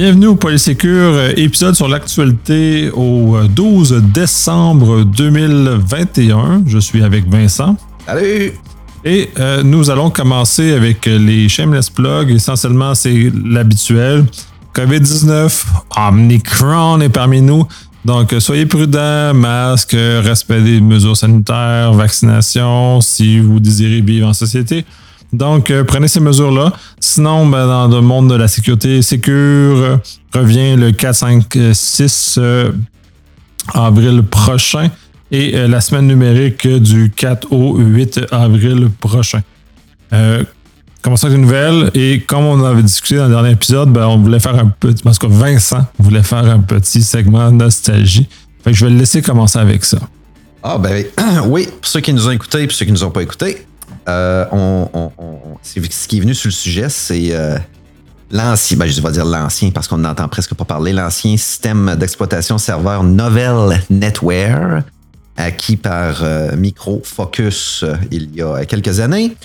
Bienvenue au Polysécure, euh, épisode sur l'actualité au 12 euh, décembre 2021. Je suis avec Vincent. Salut! Et euh, nous allons commencer avec les shameless plugs. Essentiellement, c'est l'habituel. COVID-19, Omnicron est parmi nous. Donc, soyez prudents, masque, respect des mesures sanitaires, vaccination, si vous désirez vivre en société. Donc, euh, prenez ces mesures-là. Sinon, ben, dans le monde de la sécurité, Secure euh, revient le 4, 5, 6 avril prochain et euh, la semaine numérique du 4 au 8 avril prochain. commençons avec une nouvelle et comme on avait discuté dans le dernier épisode, ben, on voulait faire un petit, parce que Vincent voulait faire un petit segment nostalgie. Fait que je vais le laisser commencer avec ça. Ah ben oui, pour ceux qui nous ont écoutés et ceux qui nous ont pas écoutés, euh, ce qui est venu sur le sujet, c'est euh, l'ancien, ben, je vais dire l'ancien parce qu'on n'entend presque pas parler, l'ancien système d'exploitation serveur Novel Netware, acquis par euh, Micro Focus il y a quelques années.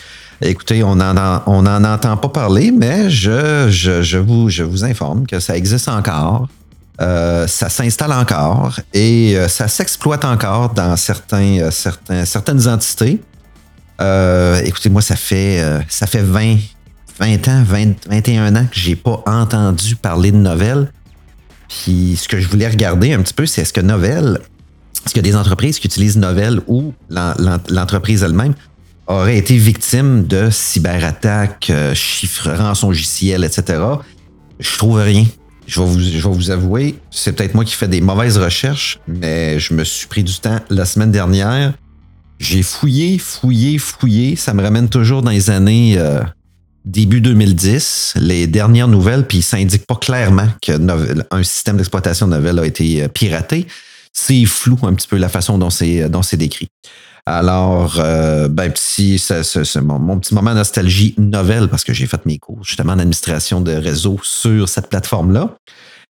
Écoutez, on n'en entend pas parler, mais je, vous, informe que ça existe encore. ça s'installe encore et ça s'exploite encore dans certains, certains, certaines entités. Euh, écoutez, moi, ça fait, euh, ça fait 20, 20 ans, 21 ans que j'ai pas entendu parler de Novel. Puis ce que je voulais regarder un petit peu, c'est est-ce que Novel, est-ce a des entreprises qui utilisent Novel ou l'entreprise elle-même aurait été victime de cyberattaques, euh, chiffres, rançongiciels, etc. Je trouve rien. Je vais vous, je vais vous avouer, c'est peut-être moi qui fais des mauvaises recherches, mais je me suis pris du temps la semaine dernière j'ai fouillé, fouillé, fouillé. Ça me ramène toujours dans les années euh, début 2010, les dernières nouvelles, puis ça indique pas clairement qu'un système d'exploitation de a été euh, piraté. C'est flou un petit peu la façon dont c'est c'est décrit. Alors, euh, ben, petit, mon, petit moment nostalgie nouvelle parce que j'ai fait mes cours justement en administration de réseau sur cette plateforme-là.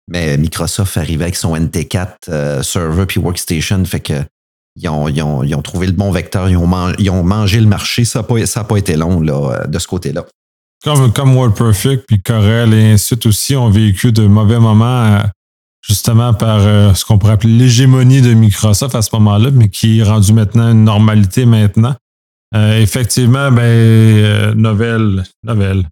Mais Microsoft arrivait avec son NT4 server puis workstation, fait que ils ont, trouvé le bon vecteur, ils ont, mangé le marché. Ça n'a pas, été long là, de ce côté-là. Comme, comme WordPerfect puis Corel et ainsi de suite aussi ont vécu de mauvais moments euh, justement par euh, ce qu'on pourrait appeler l'hégémonie de Microsoft à ce moment-là, mais qui est rendu maintenant une normalité maintenant. Euh, effectivement, ben, nouvelle.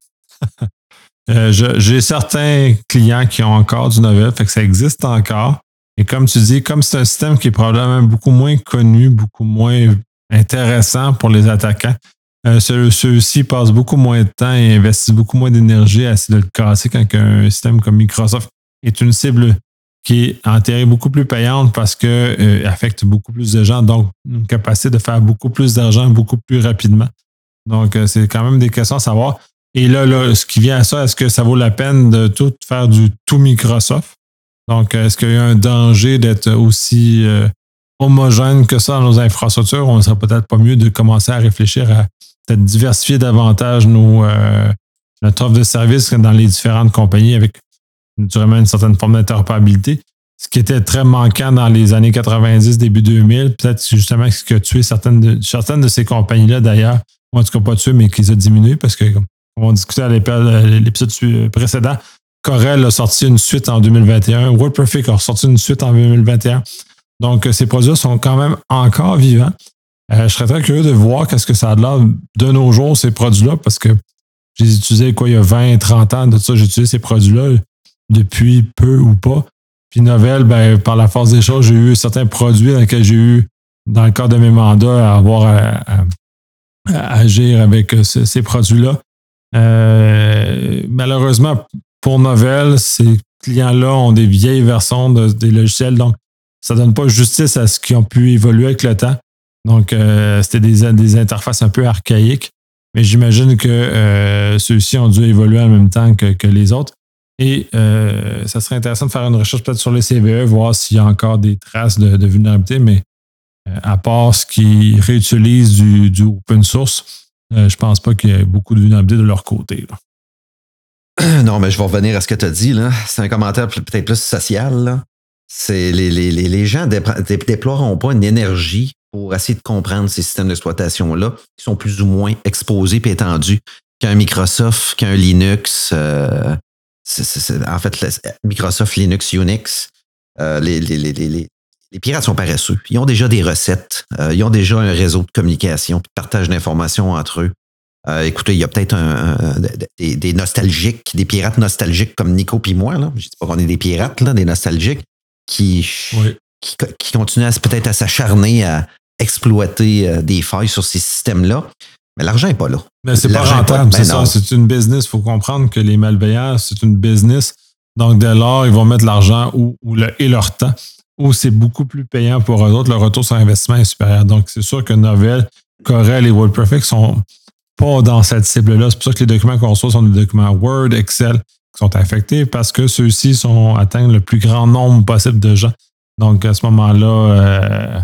J'ai certains clients qui ont encore du novel, fait que ça existe encore. Et comme tu dis, comme c'est un système qui est probablement beaucoup moins connu, beaucoup moins intéressant pour les attaquants, euh, ceux-ci passent beaucoup moins de temps et investissent beaucoup moins d'énergie à essayer de le casser quand un système comme Microsoft est une cible qui est en théorie beaucoup plus payante parce qu'elle euh, affecte beaucoup plus de gens, donc une capacité de faire beaucoup plus d'argent beaucoup plus rapidement. Donc, euh, c'est quand même des questions à savoir. Et là, là, ce qui vient à ça, est-ce que ça vaut la peine de tout faire du tout Microsoft? Donc, est-ce qu'il y a un danger d'être aussi euh, homogène que ça dans nos infrastructures? On ne serait peut-être pas mieux de commencer à réfléchir à peut-être diversifier davantage nos, euh, notre offre de services dans les différentes compagnies avec naturellement une certaine forme d'interopérabilité. Ce qui était très manquant dans les années 90, début 2000, peut-être justement ce qui a tué certaines de, ces compagnies-là d'ailleurs, ou en tout cas pas tué, mais qui les a parce que, comme on discutait à l'épisode précédent, Corel a sorti une suite en 2021. WordPerfect a sorti une suite en 2021. Donc, euh, ces produits sont quand même encore vivants. Euh, je serais très curieux de voir qu'est-ce que ça a de l'air de nos jours, ces produits-là, parce que j'ai utilisé quoi il y a 20, 30 ans de ça, j'ai utilisé ces produits-là depuis peu ou pas. Puis Novel, ben, par la force des choses, j'ai eu certains produits dans lesquels j'ai eu, dans le cadre de mes mandats, à avoir à, agir avec euh, ces, produits-là. malheureusement, pour Novel, ces clients-là ont des vieilles versions des logiciels, donc ça ne donne pas justice à ce qui ont pu évoluer avec le temps. Donc, euh, c'était des, interfaces un peu archaïques, mais j'imagine que euh, ceux-ci ont dû évoluer en même temps que, les autres. Et euh, ça serait intéressant de faire une recherche peut-être sur les CVE, voir s'il y a encore des traces de, vulnérabilité, mais à part ce qui réutilise du, du open source, je ne pense pas qu'il y ait beaucoup de vulnérabilité de leur côté. non, mais je vais revenir à ce que tu as dit. C'est un commentaire peut-être plus social. C'est les, les, les, gens ne déploieront pas une énergie pour essayer de comprendre ces systèmes d'exploitation-là qui sont plus ou moins exposés et étendus qu'un Microsoft, qu'un Linux. Euh, en fait, Microsoft Linux, Unix, les, les, les, les, les pirates sont paresseux. Ils ont déjà des recettes, ils ont déjà un réseau de communication, de partage d'informations entre eux. Écoutez, il y a peut-être des, nostalgiques, des pirates nostalgiques comme Nico et moi. Là. Je ne dis pas qu'on est des pirates, là, des nostalgiques, qui, qui, continuent peut-être à s'acharner à exploiter des failles sur ces systèmes-là. Mais l'argent n'est pas là. Mais c'est pas rentable, c'est ben ça. C'est une business. Il faut comprendre que les malveillants, c'est une business. Donc, dès lors, ils vont mettre l'argent ou, et leur temps où c'est beaucoup plus payant pour eux autres. Le retour sur investissement est supérieur. Donc, c'est sûr que Novell, Corel et WordPerfect sont pas dans cette cible-là. C'est pour ça que les documents qu'on reçoit sont des documents Word, Excel qui sont affectés parce que ceux-ci sont atteignent le plus grand nombre possible de gens. Donc, à ce moment-là. Euh,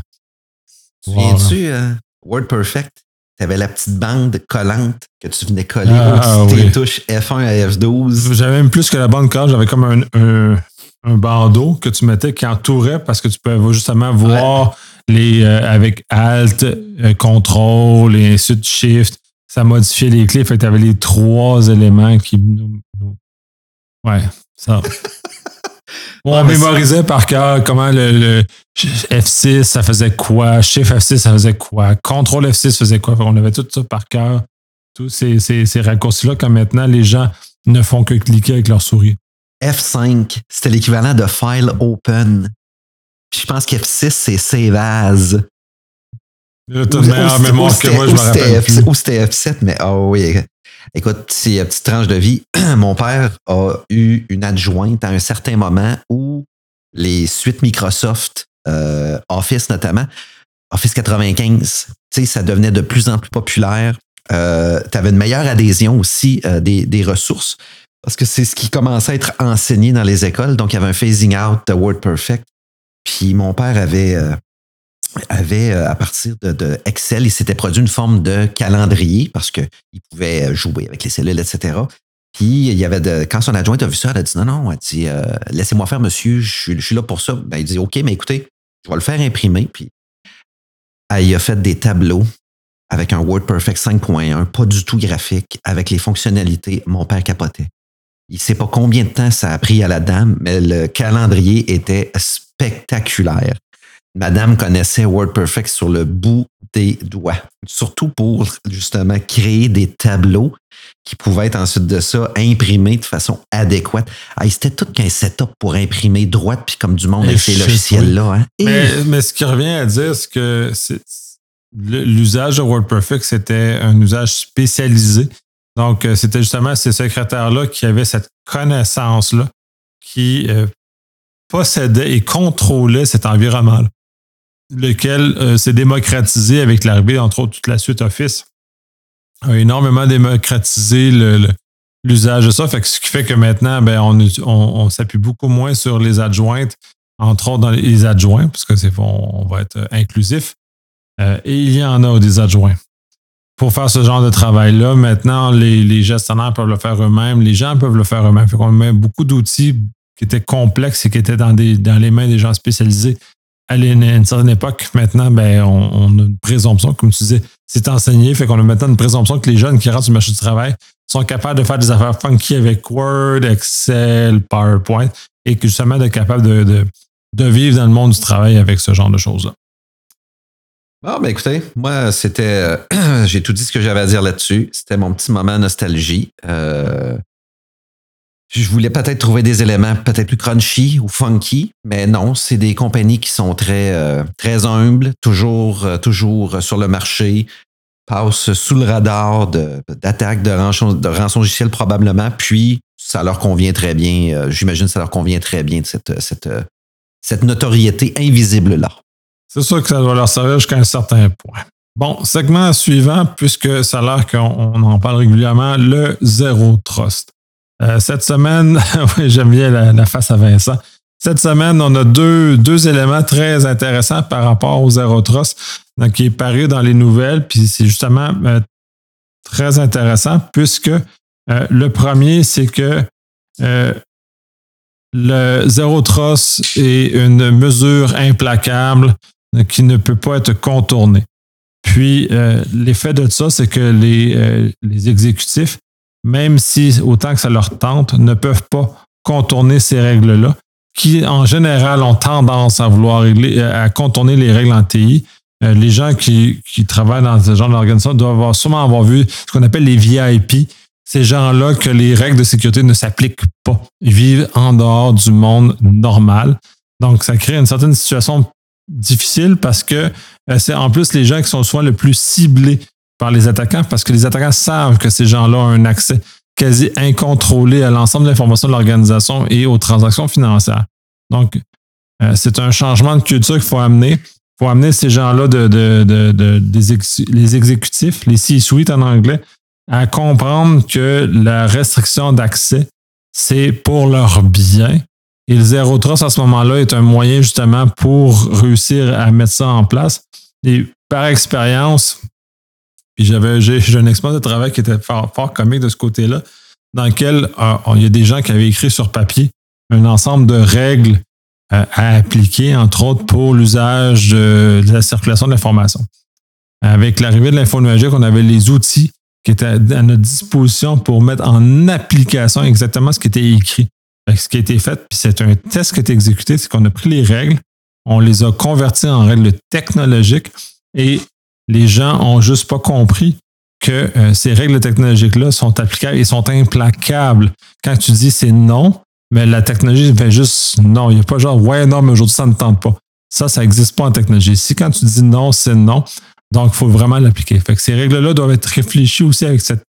Souviens-tu, euh, WordPerfect? tu avais la petite bande collante que tu venais coller ah, au touches F1 à F12. J'avais même plus que la bande collante, j'avais comme un, un, bandeau que tu mettais qui entourait parce que tu pouvais justement voir les euh, avec Alt, euh, Contrôle et ainsi de Shift. Ça modifiait les clés. Fait que tu avais les trois éléments qui nous. Ouais, ça. on mémorisait par cœur comment le, F6, ça faisait quoi, Shift F6, ça faisait quoi, Contrôle F6 faisait quoi? On avait tout ça par cœur. Tous ces, ces, raccourcis-là, comme maintenant, les gens ne font que cliquer avec leur souris. F5, c'était l'équivalent de File Open. je pense qu'F6, c'est Save As. Tu as une meilleure mémoire que moi, je me rappelle. Ou c'était F7, mais oh oui, Écoute, c'est une petite tranche de vie. Mon père a eu une adjointe à un certain moment où les suites Microsoft, euh, Office notamment, Office 95, ça devenait de plus en plus populaire. Euh, tu avais une meilleure adhésion aussi euh, des, des, ressources parce que c'est ce qui commençait à être enseigné dans les écoles. Donc, il y avait un phasing out de WordPerfect. Puis mon père avait avait, euh, à partir de, Excel, il s'était produit une forme de calendrier parce qu'il pouvait euh, jouer avec les cellules, etc. Puis, il y avait de, quand son adjointe a vu ça, elle a dit non, non, elle dit euh, laissez-moi faire, monsieur, je suis, là pour ça. Ben, il dit OK, mais écoutez, je vais le faire imprimer. Puis, il a fait des tableaux avec un WordPerfect 5.1, pas du tout graphique, avec les fonctionnalités. Mon père capotait. Il ne sait pas combien de temps ça a pris à la dame, mais le calendrier était spectaculaire. Madame connaissait WordPerfect sur le bout des doigts, surtout pour justement créer des tableaux qui pouvaient être ensuite de ça imprimés de façon adéquate. Ah, C'était tout qu'un setup pour imprimer droite puis comme du monde avec ces logiciels-là. Hein. Mais, ce qui revient à dire, c'est que l'usage de WordPerfect, c'était un usage spécialisé. Donc, euh, c'était justement ces secrétaires-là qui avaient cette connaissance-là, qui euh, possédaient et contrôlaient cet environnement-là lequel euh, s'est démocratisé avec l'arrivée, entre autres, toute la suite Office, a énormément démocratisé l'usage de ça. Fait ce qui fait que maintenant, ben, on, s'appuie beaucoup moins sur les adjointes, entre autres dans les adjoints, parce que c'est on, va être inclusif. Euh, et il y en a des adjoints. Pour faire ce genre de travail-là, maintenant, les, gestionnaires peuvent le faire eux-mêmes, les gens peuvent le faire eux-mêmes. Fait qu'on met beaucoup d'outils qui étaient complexes et qui étaient dans les mains des gens spécialisés à une certaine époque, maintenant, ben, on, a une présomption, comme tu disais, c'est enseigné, fait qu'on a maintenant une présomption que les jeunes qui rentrent sur le marché du travail sont capables de faire des affaires funky avec Word, Excel, PowerPoint, et que justement d'être capables de, de, vivre dans le monde du travail avec ce genre de choses-là. Bon, ben écoutez, moi, c'était. Euh, j'ai tout dit ce que j'avais à dire là-dessus. C'était mon petit moment nostalgie. Euh, je voulais peut-être trouver des éléments peut-être plus crunchy ou funky, mais non, c'est des compagnies qui sont très, euh, très humbles, toujours, euh, toujours sur le marché, passent sous le radar d'attaques de, de, rançon, de rançon probablement, puis ça leur convient très bien, euh, j'imagine ça leur convient très bien de cette, cette, cette notoriété invisible-là. C'est sûr que ça doit leur servir jusqu'à un certain point. Bon, segment suivant, puisque ça a l'air qu'on en parle régulièrement, le zéro trust. Euh, cette semaine, j'aime bien la, face à Vincent. Cette semaine, on a deux, deux éléments très intéressants par rapport aux Zero Trust, donc, qui est paru dans les nouvelles, puis c'est justement euh, très intéressant puisque euh, le premier, c'est que le Zero Trust est une mesure implacable qui ne peut pas être contournée. Puis, l'effet de ça, c'est que les, les exécutifs même si autant que ça leur tente, ne peuvent pas contourner ces règles-là, qui en général ont tendance à vouloir régler, à contourner les règles en TI. Euh, les gens qui, travaillent dans ce genre d'organisation doivent sûrement avoir vu ce qu'on appelle les VIP. Ces gens-là que les règles de sécurité ne s'appliquent pas. Ils vivent en dehors du monde normal. Donc, ça crée une certaine situation difficile parce que euh, c'est en plus les gens qui sont souvent le plus ciblés par les attaquants parce que les attaquants savent que ces gens-là ont un accès quasi incontrôlé à l'ensemble de l'information de l'organisation et aux transactions financières. Donc, euh, c'est un changement de culture qu'il faut amener. Il faut amener ces gens-là, les exécutifs, les C-suites en anglais, à comprendre que la restriction d'accès, c'est pour leur bien. Et le zéro trust à ce moment-là est un moyen justement pour réussir à mettre ça en place. Et par expérience, puis j'avais, j'ai, un expérience de travail qui était fort, fort comique de ce côté-là, dans lequel euh, il y a des gens qui avaient écrit sur papier un ensemble de règles euh, à appliquer, entre autres pour l'usage de, la circulation de l'information. Avec l'arrivée de l'info numérique, on avait les outils qui étaient à notre disposition pour mettre en application exactement ce qui était écrit. ce qui a été fait, puis c'est un test qui a été exécuté, c'est qu'on a pris les règles, on les a converties en règles technologiques et les gens ont juste pas compris que euh, ces règles technologiques-là sont applicables et sont implacables. Quand tu dis c'est non, mais la technologie fait juste non. Il n'y a pas genre ouais, non, mais aujourd'hui, ça ne tente pas. Ça, ça n'existe pas en technologie. Si quand tu dis non, c'est non, donc il faut vraiment l'appliquer. Fait que ces règles-là doivent être réfléchies aussi avec cette,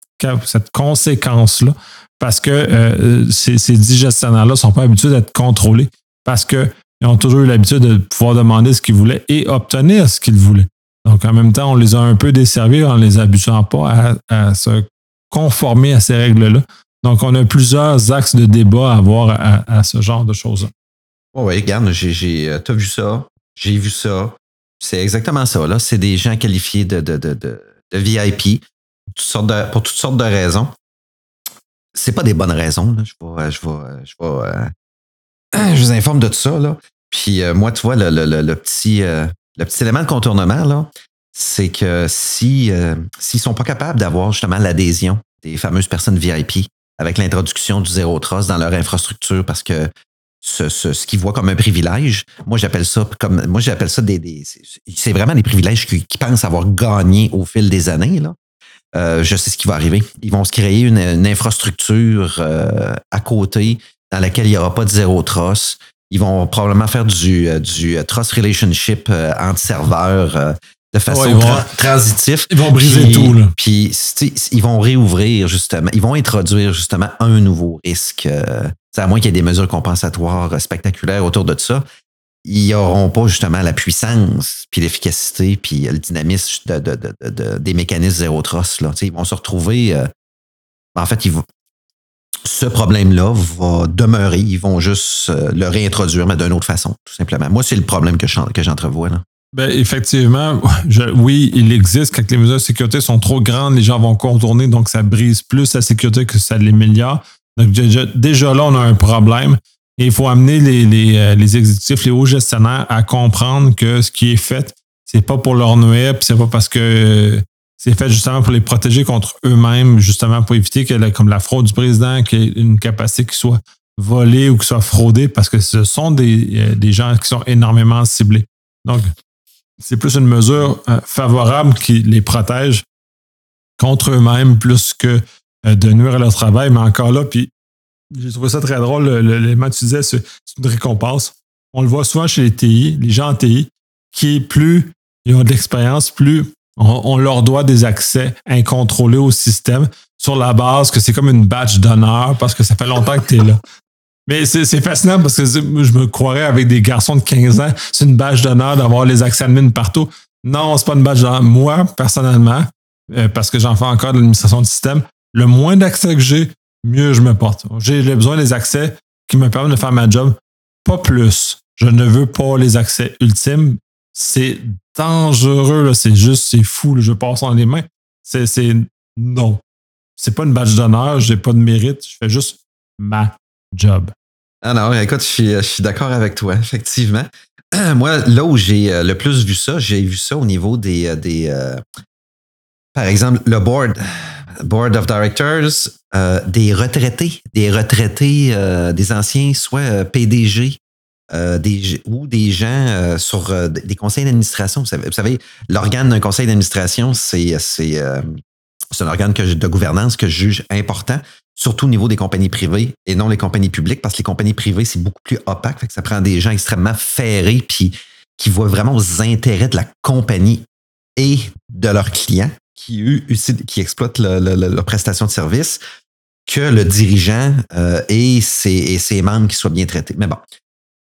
cette conséquence-là, parce que euh, ces, ces gestionnaires-là ne sont pas habitués d'être contrôlés parce qu'ils ont toujours eu l'habitude de pouvoir demander ce qu'ils voulaient et obtenir ce qu'ils voulaient. Donc, en même temps, on les a un peu desservis en les habituant pas à, se conformer à ces règles-là. Donc, on a plusieurs axes de débat à avoir à, ce genre de choses-là. oui, regarde, j'ai, euh, tu as vu ça, j'ai vu ça. C'est exactement ça. Là. C'est des gens qualifiés de, de, de, de, VIP pour toutes sortes de raisons. C'est pas des bonnes raisons. Je, vais, je, vais, je, vais, je vous informe de tout ça. Là. Puis euh, moi, tu vois, le, le, petit, euh, le petit élément de contournement, là, c'est que si euh, s'ils sont pas capables d'avoir justement l'adhésion des fameuses personnes VIP avec l'introduction du zéro trust dans leur infrastructure parce que ce, ce, qu'ils voient comme un privilège, moi j'appelle ça comme moi j'appelle ça des, c'est vraiment des privilèges qu'ils pensent avoir gagné au fil des années. Là. Euh, je sais ce qui va arriver. Ils vont se créer une, infrastructure euh, à côté dans laquelle il n'y aura pas de zéro trust. Ils vont probablement faire du, euh, du euh, trust relationship euh, entre serveurs de façon transitive. Ils vont briser tout. Là. Puis ils vont réouvrir justement, ils vont introduire justement un nouveau risque. à moins qu'il y ait des mesures compensatoires spectaculaires autour de ça, ils n'auront pas justement la puissance, puis l'efficacité, puis le dynamisme de, des mécanismes zéro trust. Là. ils vont se retrouver. en fait, ils vont, ce problème-là va demeurer. Ils vont juste euh, le réintroduire, mais d'une autre façon, tout simplement. Moi, c'est le problème que j'entrevois. Ben, effectivement, oui, il existe. Quand les mesures de sécurité sont trop grandes, les gens vont contourner, donc ça brise plus la sécurité que ça l'améliore. Donc, déjà, là, on a un problème. Et il faut amener les, les, euh, les, exécutifs, les hauts gestionnaires à comprendre que ce qui est fait, c'est pas pour leur nuire, c'est pas parce que c'est fait justement pour les protéger contre eux-mêmes, justement pour éviter que, comme la fraude du président, qu'il y ait une capacité qui soit volée ou qui soit fraudée, parce que ce sont des, euh, des gens qui sont énormément ciblés. Donc, c'est plus une mesure euh, favorable qui les protège contre eux-mêmes plus que euh, de nuire à leur travail. Mais encore là, puis j'ai trouvé ça très drôle, l'élément que tu disais, c'est une récompense. On le voit souvent chez les TI, les gens en TI, qui plus ils ont de l'expérience, plus on, leur doit des accès incontrôlés au système sur la base que c'est comme une badge d'honneur parce que ça fait longtemps que tu es là. Mais c'est fascinant parce que je me croirais avec des garçons de 15 ans, c'est une badge d'honneur d'avoir les accès admin partout. Non, c'est pas une badge d'honneur. Moi, personnellement, euh, parce que j'en fais encore de l'administration du système, le moins d'accès que j'ai, mieux je me porte. J'ai besoin des accès qui me permettent de faire ma job, pas plus. Je ne veux pas les accès ultimes. C'est dangereux, c'est juste, c'est fou, je passe en les mains. C'est, non. C'est pas une badge d'honneur, j'ai pas de mérite, je fais juste ma job. Ah non, écoute, je suis, d'accord avec toi, effectivement. Moi, là où j'ai euh, le plus vu ça, j'ai vu ça au niveau des. Euh, des euh, par exemple, le board, board of directors, des retraités, des retraités, des anciens, soit PDG, des, ou des gens sur des conseils d'administration. Vous savez, l'organe d'un conseil d'administration, c'est un organe de gouvernance que je juge important, surtout au niveau des compagnies privées et non les compagnies publiques, parce que les compagnies privées, c'est beaucoup plus opaque. Ça prend des gens extrêmement ferrés puis qui voient vraiment aux intérêts de la compagnie et de leurs clients qui, exploitent leur prestation de service que le dirigeant euh, et, ses, membres qui soient bien traités. Mais bon,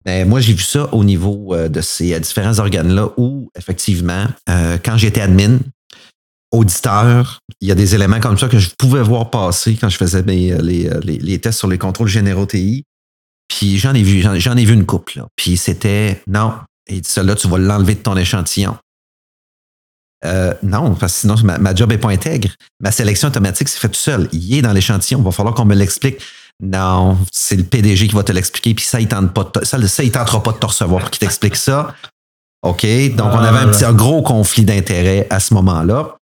mais moi, j'ai vu ça au niveau euh, de ces différents organes-là où, effectivement, euh, quand j'étais admin, auditeur, il y a des éléments comme ça que je pouvais voir passer quand je faisais les, les, tests sur les contrôles généraux TI. Puis j'en ai vu, j'en ai vu une couple. Puis c'était non, et cela, tu vas l'enlever de ton échantillon. Euh, non, parce que sinon, ma, job n'est pas intègre. Ma sélection automatique, c'est fait tout seul. Il est dans l'échantillon. Il va falloir qu'on me l'explique. Non, c'est le PDG qui va te l'expliquer, puis ça, il tente pas ça, il tentera pas de te recevoir pour qu'il t'explique ça. OK? Donc, on avait un petit gros conflit d'intérêts à ce moment-là.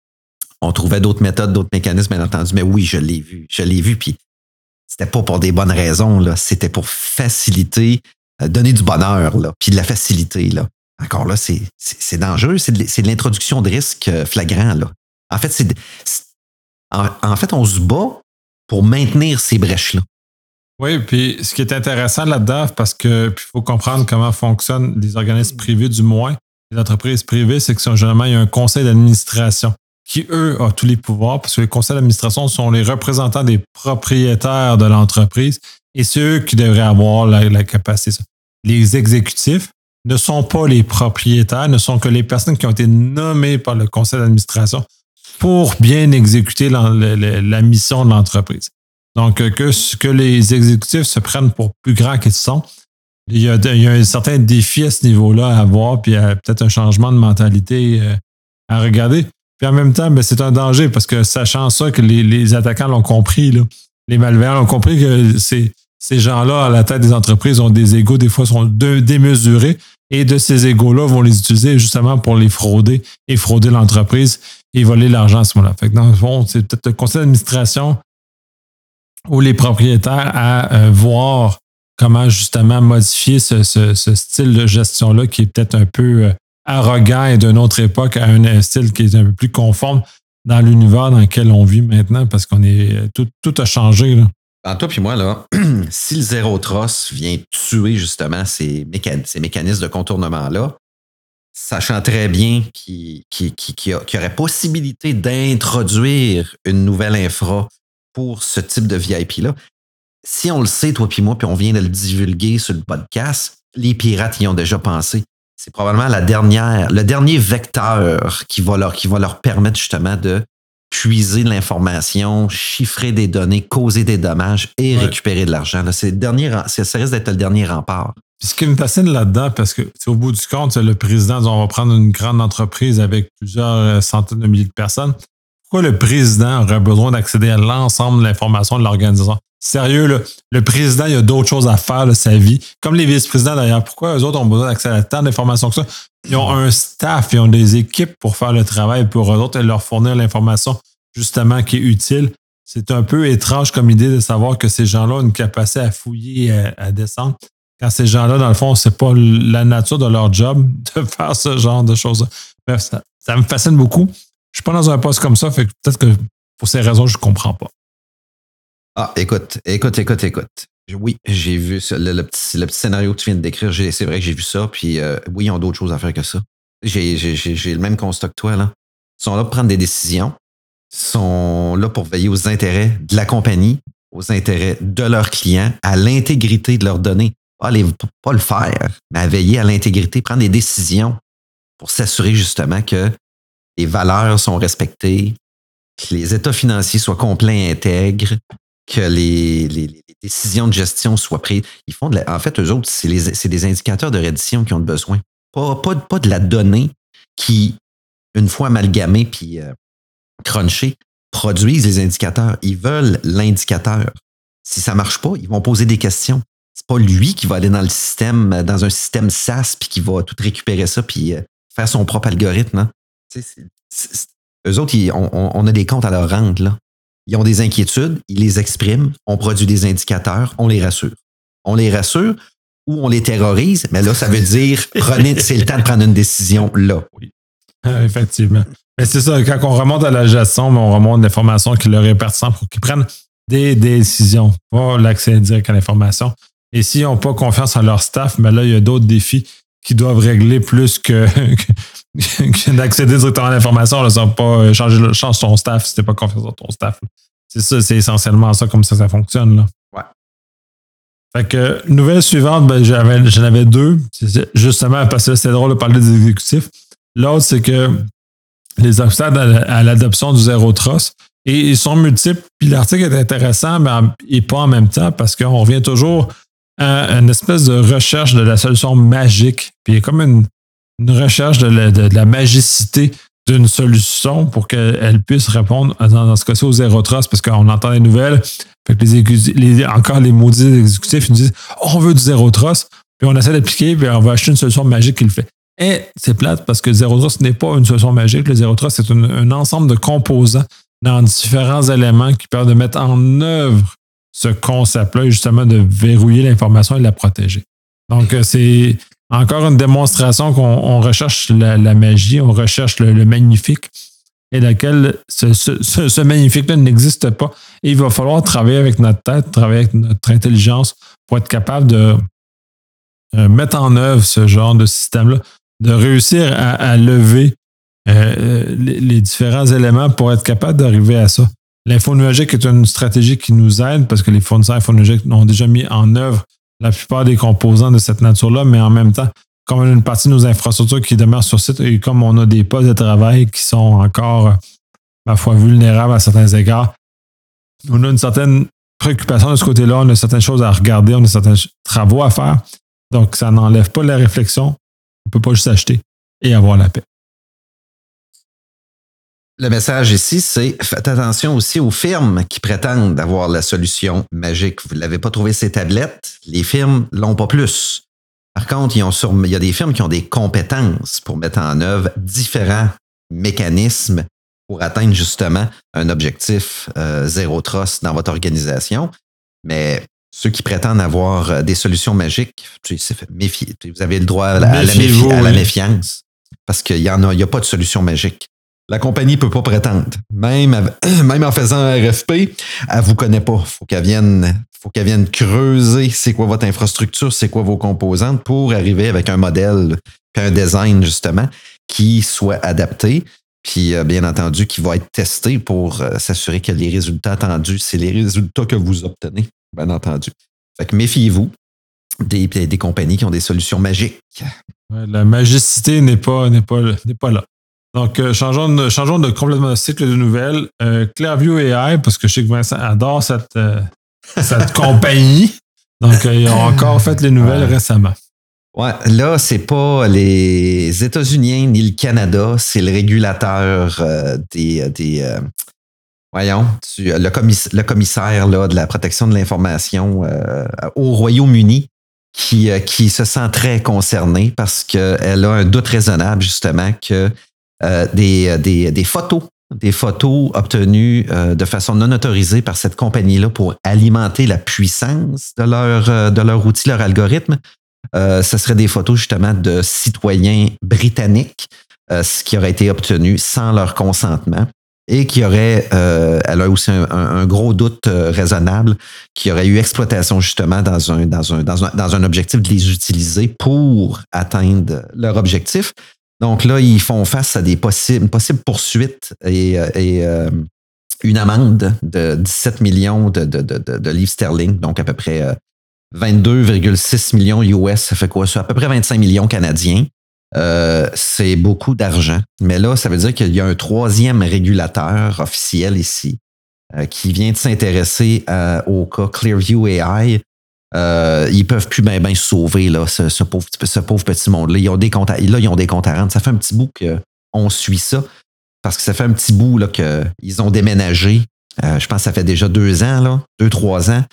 On trouvait d'autres méthodes, d'autres mécanismes, bien entendu, mais oui, je l'ai vu. Je l'ai vu, puis c'était pas pour des bonnes raisons, là. C'était pour faciliter, euh, donner du bonheur, là, puis de la facilité, là. Encore là, c'est dangereux. C'est de, l'introduction de risque euh, flagrant. Là. En fait, c'est en, fait, on se bat pour maintenir ces brèches-là. Oui, puis ce qui est intéressant là-dedans, parce qu'il faut comprendre comment fonctionnent les organismes privés, du moins, les entreprises privées, c'est que généralement, il y a un conseil d'administration qui, eux, ont tous les pouvoirs, parce que les conseils d'administration sont les représentants des propriétaires de l'entreprise et c'est eux qui devraient avoir la capacité. Les exécutifs, ne sont pas les propriétaires, ne sont que les personnes qui ont été nommées par le conseil d'administration pour bien exécuter la, mission de l'entreprise. Donc, que, que les exécutifs se prennent pour plus grands qu'ils sont, il y, a, un certain défi à ce niveau-là à avoir, puis peut-être un changement de mentalité euh, à regarder. Puis en même temps, ben, c'est un danger parce que sachant ça, que les, attaquants l'ont compris, les malveillants l'ont compris que c'est ces gens-là, à la tête des entreprises, ont des égaux, des fois, sont démesurés. Et de ces égaux-là, vont les utiliser justement pour les frauder et frauder l'entreprise et voler l'argent à ce moment-là. Fait que dans le fond, c'est peut-être le conseil d'administration ou les propriétaires à euh, voir comment justement modifier ce, style de gestion-là qui est peut-être un peu euh, arrogant et d'une autre époque à un, style qui est un peu plus conforme dans l'univers dans lequel on vit maintenant parce qu'on est euh, tout, tout a changé. Là. En toi puis moi, là, si le zéro tross vient tuer justement ces, mécanismes de contournement-là, sachant très bien qu'il y, aurait possibilité d'introduire une nouvelle infra pour ce type de VIP-là, si on le sait, toi puis moi, puis on vient de le divulguer sur le podcast, les pirates y ont déjà pensé. C'est probablement la dernière, le dernier vecteur qui va leur, qui va leur permettre justement de puiser de l'information, chiffrer des données, causer des dommages et récupérer de l'argent. C'est dernier, ça risque d'être le dernier rempart. ce qui me fascine là-dedans, parce que au bout du compte, le président on va prendre une grande entreprise avec plusieurs euh, centaines de milliers de personnes. Pourquoi le président aurait besoin d'accéder à l'ensemble de l'information de l'organisation? Sérieux, le président, il a d'autres choses à faire de sa vie. Comme les vice-présidents d'ailleurs. Pourquoi eux autres ont besoin d'accéder à tant d'informations que ça? Ils ont un staff, ils ont des équipes pour faire le travail pour eux autres et leur fournir l'information justement qui est utile. C'est un peu étrange comme idée de savoir que ces gens-là ont une capacité à fouiller et à, descendre. Quand ces gens-là, dans le fond, c'est pas la nature de leur job de faire ce genre de choses. Bref, ça, ça me fascine beaucoup. Je suis pas dans un poste comme ça, fait que peut-être que pour ces raisons, je comprends pas. Ah, écoute, écoute, écoute, écoute. Oui, j'ai vu le, petit, le, petit, scénario que tu viens de décrire. C'est vrai que j'ai vu ça. Puis euh, oui, ils ont d'autres choses à faire que ça. J'ai le même constat que toi. Là. Ils sont là pour prendre des décisions. Ils sont là pour veiller aux intérêts de la compagnie, aux intérêts de leurs clients, à l'intégrité de leurs données. Pas, les, pas le faire, mais à veiller à l'intégrité, prendre des décisions pour s'assurer justement que les valeurs sont respectées, que les états financiers soient complets et intègres, que les, décisions de gestion soient prises. Ils font en fait, eux autres, c'est des indicateurs de reddition qui ont besoin. Pas, de la donnée qui, une fois amalgamée puis euh, crunchée, produisent les indicateurs. Ils veulent l'indicateur. Si ça marche pas, ils vont poser des questions. C'est pas lui qui va aller dans le système, dans un système SaaS, puis qui va tout récupérer ça, puis euh, faire son propre algorithme. Hein. Eux autres, on, a des comptes à leur rendre. Là. ils ont des inquiétudes, ils les expriment, on produit des indicateurs, on les rassure. On les rassure ou on les terrorise, mais là, ça veut dire prenez, c'est le temps de prendre une décision là. Oui. Effectivement. Mais c'est ça, quand on remonte à la gestion, on remonte l'information qui leur est pertinente pour qu'ils prennent des décisions, pas l'accès direct à l'information. Et s'ils n'ont pas confiance en leur staff, mais là, il y a d'autres défis qui doivent régler plus que, d'accéder directement à l'information. Ça ne pas euh, changer change ton staff si tu n'as pas confiance en ton staff. C'est ça, c'est essentiellement ça, comme ça, ça fonctionne. Là. Ouais. Fait que, nouvelle suivante, ben, j'avais, j'en avais deux. Justement, parce que c'était drôle de parler des exécutifs. L'autre, c'est que les obstacles à l'adoption du zéro trust, et ils sont multiples. Puis l'article est intéressant, mais et pas en même temps, parce qu'on revient toujours à une espèce de recherche de la solution magique. Puis il y a comme une, recherche de la, magicité d'une solution pour qu'elle puisse répondre, dans, ce cas-ci, au zéro trust, parce qu'on entend les nouvelles. Fait que les, encore les maudits exécutifs nous disent on veut du zéro trust, puis on essaie d'appliquer, puis on va acheter une solution magique qui le fait. Et c'est plate parce que zéro trust n'est pas une solution magique. Le zéro trust, c'est un ensemble de composants dans différents éléments qui permettent de mettre en œuvre ce concept-là, justement de verrouiller l'information et de la protéger. Donc, euh, c'est encore une démonstration qu'on recherche la, magie, on recherche le, magnifique, et laquelle ce, magnifique-là n'existe pas. Et il va falloir travailler avec notre tête, travailler avec notre intelligence pour être capable de euh, mettre en œuvre ce genre de système-là, de réussir à lever euh, les, différents éléments pour être capable d'arriver à ça. L'info numérique est une stratégie qui nous aide parce que les fournisseurs infonumériques ont déjà mis en œuvre la plupart des composants de cette nature-là, mais en même temps, comme on a une partie de nos infrastructures qui demeurent sur site et comme on a des postes de travail qui sont encore, ma foi, vulnérables à certains égards, on a une certaine préoccupation de ce côté-là, on a certaines choses à regarder, on a certains travaux à faire. Donc, ça n'enlève pas la réflexion. On ne peut pas juste acheter et avoir la paix. Le message ici, c'est faites attention aussi aux firmes qui prétendent avoir la solution magique. Vous ne l'avez pas trouvé ces tablettes, les firmes l'ont pas plus. Par contre, ils ont il y a des firmes qui ont des compétences pour mettre en œuvre différents mécanismes pour atteindre justement un objectif euh, zéro trust dans votre organisation. Mais ceux qui prétendent avoir euh, des solutions magiques, méfiez. Vous avez le droit à la, méfiance parce qu'il n'y a, a pas de solution magique. La compagnie peut pas prétendre. Même, même en faisant un RFP, elle vous connaît pas. Faut qu'elle vienne, faut qu'elle vienne creuser c'est quoi votre infrastructure, c'est quoi vos composantes pour arriver avec un modèle, un design justement qui soit adapté, puis euh, bien entendu qui va être testé pour euh, s'assurer que les résultats attendus, c'est les résultats que vous obtenez, bien entendu. Fait que méfiez-vous des, des compagnies qui ont des solutions magiques. la magicité n'est pas, pas, n'est pas là. Donc, euh, changeons, de, changeons de complètement de cycle de nouvelles. Euh, Clearview AI, parce que je sais que Vincent adore cette, euh, cette compagnie. Donc, ils ont encore fait les nouvelles récemment. Ouais, là, c'est pas les États-Unis ni le Canada, c'est le régulateur des. des voyons, le, commissaire là, de la protection de l'information au Royaume-Uni qui, qui se sent très concerné parce qu'elle a un doute raisonnable, justement, que euh, euh, des, des, photos, des photos obtenues euh, de façon non autorisée par cette compagnie-là pour alimenter la puissance de leur, de leur outil, leur algorithme. ce serait des photos justement de citoyens britanniques, ce qui aurait été obtenu sans leur consentement et qui aurait, elle a aussi un, gros doute raisonnable, qui aurait eu exploitation justement dans un, dans, un, dans, un, dans un objectif de les utiliser pour atteindre leur objectif. Donc là, ils font face à des possibles, une possible poursuite et, euh, euh, une amende de 17 millions de, livres sterling, donc à peu près 22,6 euh, millions US. Ça fait quoi? Ça? À peu près 25 millions canadiens. c'est beaucoup d'argent. Mais là, ça veut dire qu'il y a un troisième régulateur officiel ici qui vient de s'intéresser au cas Clearview AI euh, ils peuvent plus bien ben sauver là, ce, pauvre, petit monde-là. Ils ont des comptes à, là, ils ont des comptes à rendre. Ça fait un petit bout qu'on suit ça. Parce que ça fait un petit bout qu'ils ont déménagé. Euh, je pense que ça fait déjà deux ans, là, deux, trois ans,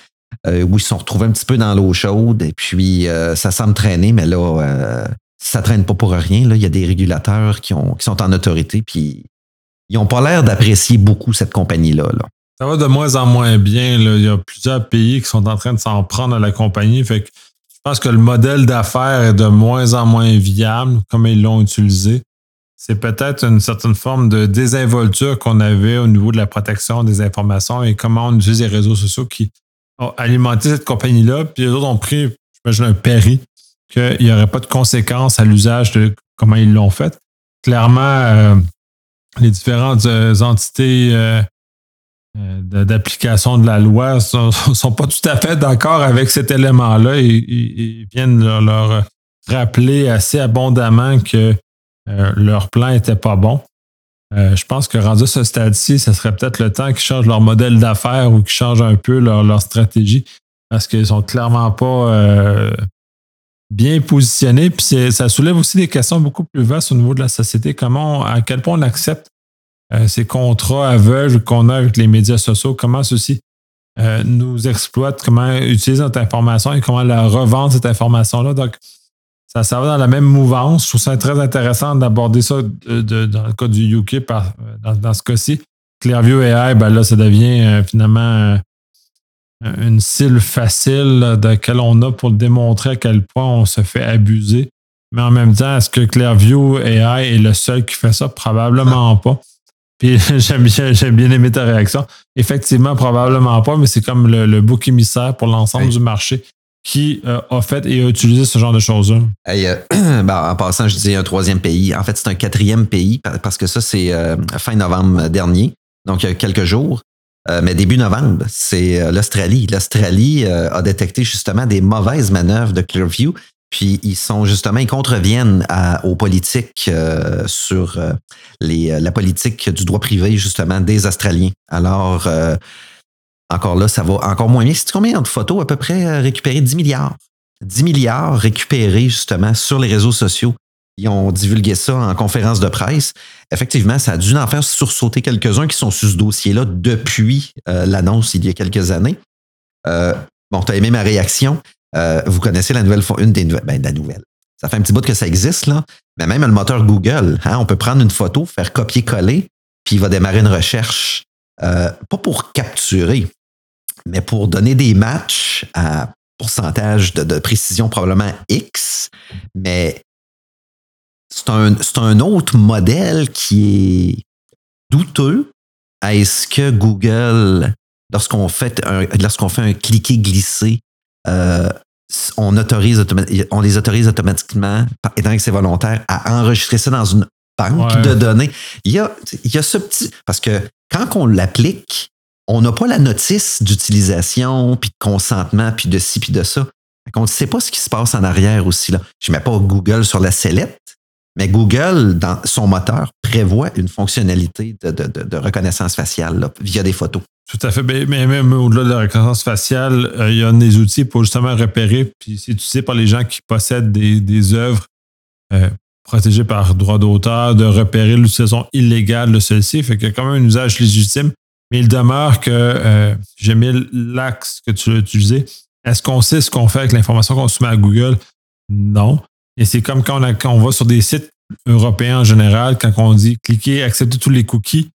euh, où ils se sont retrouvés un petit peu dans l'eau chaude. Et puis, ça semble traîner, mais là, ça traîne pas pour rien. Là. Il y a des régulateurs qui, ont, qui sont en autorité, puis ils n'ont pas l'air d'apprécier beaucoup cette compagnie-là. Là. Ça va de moins en moins bien. Là. Il y a plusieurs pays qui sont en train de s'en prendre à la compagnie. Fait que je pense que le modèle d'affaires est de moins en moins viable, comme ils l'ont utilisé. C'est peut-être une certaine forme de désinvolture qu'on avait au niveau de la protection des informations et comment on utilise les réseaux sociaux qui ont alimenté cette compagnie-là. Puis les autres ont pris, j'imagine, un pari qu'il n'y aurait pas de conséquences à l'usage de comment ils l'ont fait. Clairement, euh, les différentes euh, entités euh, d'application de la loi ne sont, pas tout à fait d'accord avec cet élément-là et, ils viennent leur, rappeler assez abondamment que leur plan n'était pas bon. je pense que rendu à ce stade-ci, ce serait peut-être le temps qu'ils changent leur modèle d'affaires ou qu'ils changent un peu leur, stratégie parce qu'ils sont clairement pas bien positionnés. Puis ça soulève aussi des questions beaucoup plus vastes au niveau de la société. Comment, à quel point on accepte euh, ces contrats aveugles qu'on a avec les médias sociaux, comment ceux-ci euh, nous exploitent, comment utiliser notre information et comment la revendre, cette information-là. Donc, ça, ça va dans la même mouvance. Je trouve ça très intéressant d'aborder ça dans le cas du UK dans, dans, ce cas-ci. Clearview AI, ben là, ça devient euh, finalement une cible facile de laquelle on a pour démontrer à quel point on se fait abuser. Mais en même temps, est-ce que Clearview AI est le seul qui fait ça? Probablement pas. Puis j'aime bien, j'aime bien aimé ta réaction. Effectivement, probablement pas, mais c'est comme le, bouc émissaire pour l'ensemble du marché qui euh, a fait et a utilisé ce genre de choses-là. Euh, ben, en passant, je disais un troisième pays. En fait, c'est un quatrième pays parce que ça, c'est euh, fin novembre dernier, donc il y a quelques jours. Euh, mais début novembre, c'est l'Australie. L'Australie a détecté justement des mauvaises manœuvres de Clearview. Puis ils sont justement, ils contreviennent aux politiques sur les, la politique du droit privé, justement, des Australiens. Alors, encore là, ça va encore moins bien. C'est combien de photos à peu près récupérées? 10 milliards. 10 milliards récupérés justement sur les réseaux sociaux ils ont divulgué ça en conférence de presse. Effectivement, ça a dû en faire sursauter quelques-uns qui sont sur ce dossier-là depuis euh, l'annonce il y a quelques années. Euh, bon, tu as aimé ma réaction. Euh, vous connaissez la nouvelle, une des nouvelles, ben, la nouvelle. Ça fait un petit bout que ça existe, là. Mais même le moteur Google, hein, on peut prendre une photo, faire copier-coller, puis il va démarrer une recherche. pas pour capturer, mais pour donner des matchs à pourcentage de, de précision probablement X, mais c'est un, un, autre modèle qui est douteux. Est-ce que Google, lorsqu'on fait un, lorsqu'on fait un cliquer-glisser, euh, on, autorise on les autorise automatiquement, étant que c'est volontaire, à enregistrer ça dans une banque de données. Il y, a, il y a ce petit. Parce que quand on l'applique, on n'a pas la notice d'utilisation, puis de consentement, puis de ci, puis de ça. On ne sait pas ce qui se passe en arrière aussi. Là. Je ne mets pas Google sur la sellette, mais Google, dans son moteur, prévoit une fonctionnalité de, reconnaissance faciale via des photos. Tout à fait. Mais même au-delà de la reconnaissance faciale, euh, il y a des outils pour justement repérer, puis c'est utilisé par les gens qui possèdent des, œuvres euh, protégées par droit d'auteur, de repérer l'utilisation illégale de celle-ci. Fait qu'il y a quand même un usage légitime. Mais il demeure que euh, j'ai mis l'axe que tu as utilisé. Est-ce qu'on sait ce qu'on fait avec l'information qu'on soumet à Google? Non. Et c'est comme quand on, va sur des sites européens en général, quand on dit cliquer, accepter tous les cookies,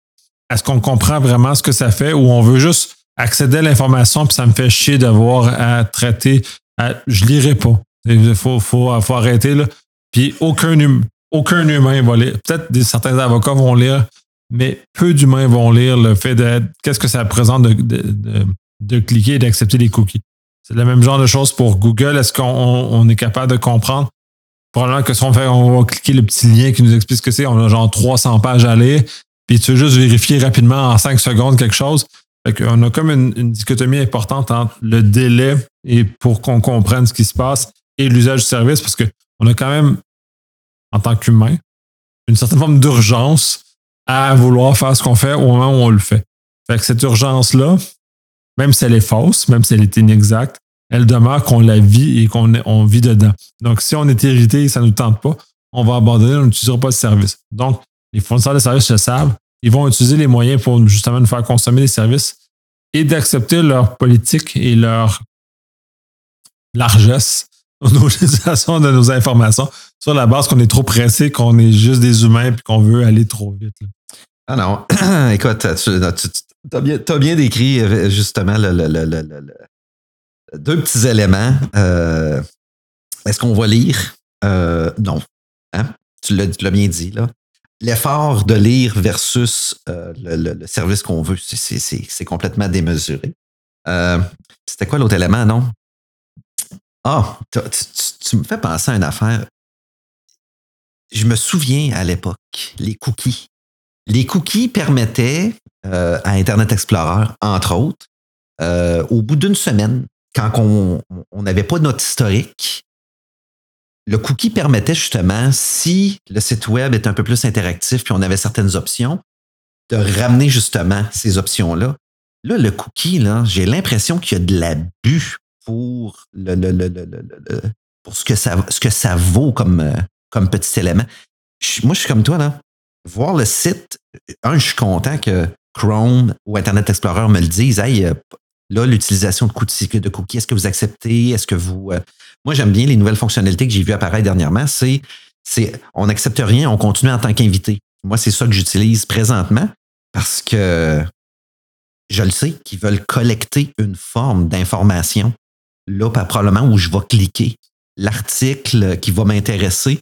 est-ce qu'on comprend vraiment ce que ça fait ou on veut juste accéder à l'information puis ça me fait chier d'avoir à traiter, à, je lirai pas. Il faut, faut, arrêter là. Puis aucun, hum, aucun humain va lire. Peut-être certains avocats vont lire, mais peu d'humains vont lire le fait de qu'est-ce que ça représente de, de cliquer et d'accepter les cookies. C'est le même genre de choses pour Google. Est-ce qu'on est capable de comprendre? Probablement que si on fait, on va cliquer le petit lien qui nous explique ce que c'est, on a genre 300 pages à lire, puis tu veux juste vérifier rapidement en 5 secondes quelque chose. Fait qu'on a comme une, dichotomie importante entre le délai et pour qu'on comprenne ce qui se passe et l'usage du service, parce qu'on a quand même, en tant qu'humain, une certaine forme d'urgence à vouloir faire ce qu'on fait au moment où on le fait. Fait que cette urgence-là, même si elle est fausse, même si elle est inexacte, elle demeure qu'on la vit et qu'on on vit dedans. Donc, si on est irrité et ça ne nous tente pas, on va abandonner, on n'utilisera pas le service. Donc, les fournisseurs de services le savent. Ils vont utiliser les moyens pour justement nous faire consommer des services et d'accepter leur politique et leur largesse de nos informations sur la base qu'on est trop pressé, qu'on est juste des humains et qu'on veut aller trop vite. Ah non, écoute, Tu as bien, bien, décrit justement le, deux petits éléments. Est-ce qu'on va lire? non. Hein? Tu l'as bien dit, là. L'effort de lire versus le, service qu'on veut, c'est complètement démesuré. C'était quoi l'autre élément, non? Ah, tu, me fais penser à une affaire. Je me souviens à l'époque, les cookies. Les cookies permettaient euh, à Internet Explorer, entre autres, euh, au bout d'une semaine, quand on n'avait pas notre historique, le cookie permettait justement, si le site web est un peu plus interactif puis on avait certaines options, de ramener justement ces options-là. Là, le cookie, j'ai l'impression qu'il y a de l'abus pour pour ce que ça ce que ça vaut comme, euh, comme petit élément. moi, je suis comme toi, là. Voir le site, un, je suis content que Chrome ou Internet Explorer me le disent. Hey, euh, là, l'utilisation de cookies, de cookies, est-ce que vous acceptez? Est-ce que vous. Euh, moi, j'aime bien les nouvelles fonctionnalités que j'ai vues apparaître dernièrement. C'est, c'est on n'accepte rien, on continue en tant qu'invité. Moi, c'est ça que j'utilise présentement parce que je le sais qu'ils veulent collecter une forme d'information là, probablement où je vais cliquer l'article qui va m'intéresser.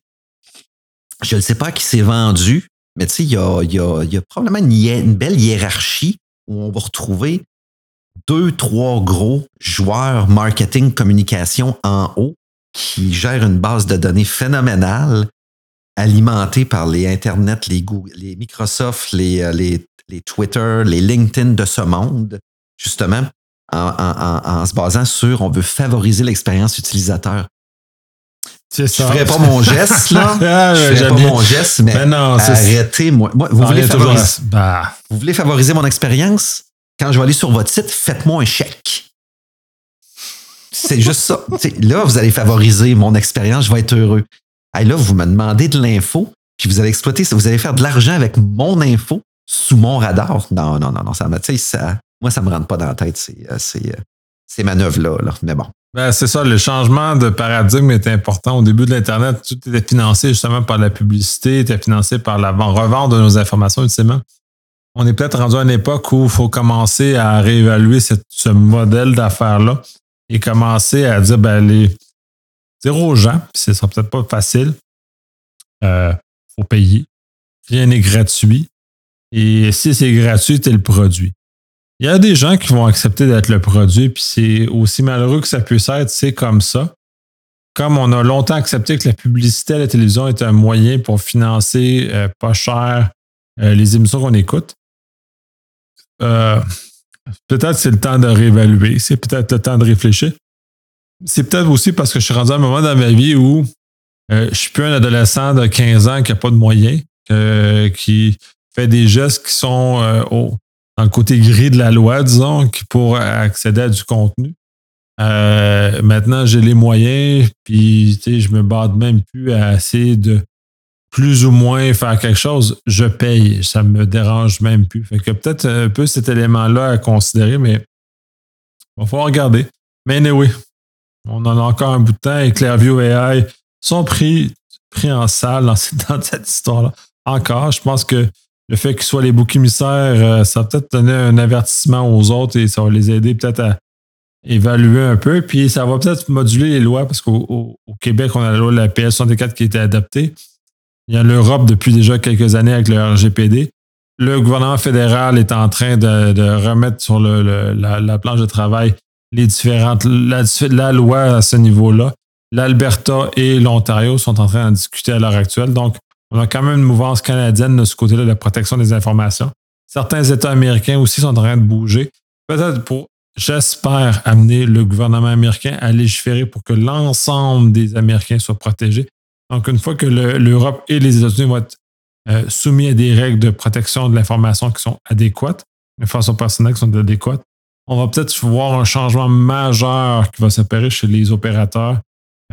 Je ne sais pas qui s'est vendu, mais tu sais, il y a, probablement une, belle hiérarchie où on va retrouver deux, trois gros joueurs marketing, communication en haut qui gèrent une base de données phénoménale alimentée par les Internet, les Google, les Microsoft, les, euh, les, les Twitter, les LinkedIn de ce monde, justement, en, se basant sur on veut favoriser l'expérience utilisateur. Je ne ferai pas mon geste, là. Ah, je ne ferai pas mon geste, mais, arrêtez-moi. Moi, vous, voulez favoriser, bah. vous voulez favoriser mon expérience? Quand je vais aller sur votre site, faites-moi un chèque. C'est juste ça. là, vous allez favoriser mon expérience, je vais être heureux. Et là, vous me demandez de l'info, puis vous allez exploiter, vous allez faire de l'argent avec mon info sous mon radar. Non, non, non, non, ça, ça, moi, ça ne me rentre pas dans la tête ces, euh, euh, ces manœuvres-là. Mais bon. Ben, c'est ça, le changement de paradigme est important. Au début de l'Internet, tout était financé justement par la publicité, était financé par la revente de nos informations, ultimement. On est peut-être rendu à une époque où il faut commencer à réévaluer ce modèle d'affaires-là et commencer à dire, ben, les, dire aux gens, ce sera peut-être pas facile, il euh, faut payer. Rien n'est gratuit. Et si c'est gratuit, c'est le produit. Il y a des gens qui vont accepter d'être le produit, puis c'est aussi malheureux que ça puisse être, c'est comme ça. Comme on a longtemps accepté que la publicité à la télévision est un moyen pour financer euh, pas cher euh, les émissions qu'on écoute, euh, peut-être c'est le temps de réévaluer, c'est peut-être le temps de réfléchir. C'est peut-être aussi parce que je suis rendu à un moment dans ma vie où je suis plus un adolescent de 15 ans qui n'a pas de moyens, qui fait des gestes qui sont au, dans le côté gris de la loi, disons, pour accéder à du contenu. Euh, maintenant, j'ai les moyens, puis je me bats même plus à essayer de plus ou moins faire quelque chose. Je paye, ça me dérange même plus. Fait que peut-être un peu cet élément-là à considérer, mais il va falloir regarder. Mais oui, on en a encore un bout de temps et Clairview AI sont pris, pris en salle dans cette histoire-là. Encore, je pense que le fait qu'ils soient les boucs émissaires, euh, ça va peut-être donner un avertissement aux autres et ça va les aider peut-être à évaluer un peu. Puis ça va peut-être moduler les lois parce qu'au Québec, on a la loi de la PS64 qui a été adoptée. Il y a l'Europe depuis déjà quelques années avec le RGPD. Le gouvernement fédéral est en train de, remettre sur la, planche de travail les différentes la, la loi à ce niveau-là. L'Alberta et l'Ontario sont en train d'en discuter à l'heure actuelle. Donc, on a quand même une mouvance canadienne de ce côté-là de la protection des informations. Certains États américains aussi sont en train de bouger. Peut-être pour, j'espère, amener le gouvernement américain à légiférer pour que l'ensemble des Américains soient protégés. Donc, une fois que l'Europe et les États-Unis vont être euh, soumis à des règles de protection de l'information qui sont adéquates, façon personnelle qui sont adéquates, on va peut-être voir un changement majeur qui va s'opérer chez les opérateurs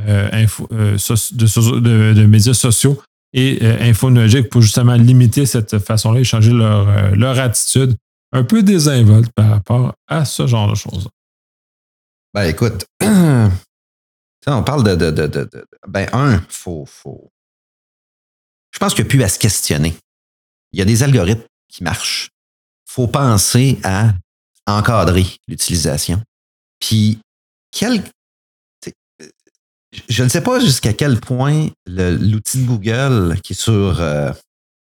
euh, euh, de, médias sociaux et euh, pour justement limiter cette façon-là et changer leur, leur attitude un peu désinvolte par rapport à ce genre de choses. Ben écoute, on parle de, de, ben un, faut, faut. Je pense qu'il n'y a plus à se questionner. Il y a des algorithmes qui marchent. faut penser à encadrer l'utilisation. Puis, quel, je ne sais pas jusqu'à quel point l'outil de Google qui est sur euh,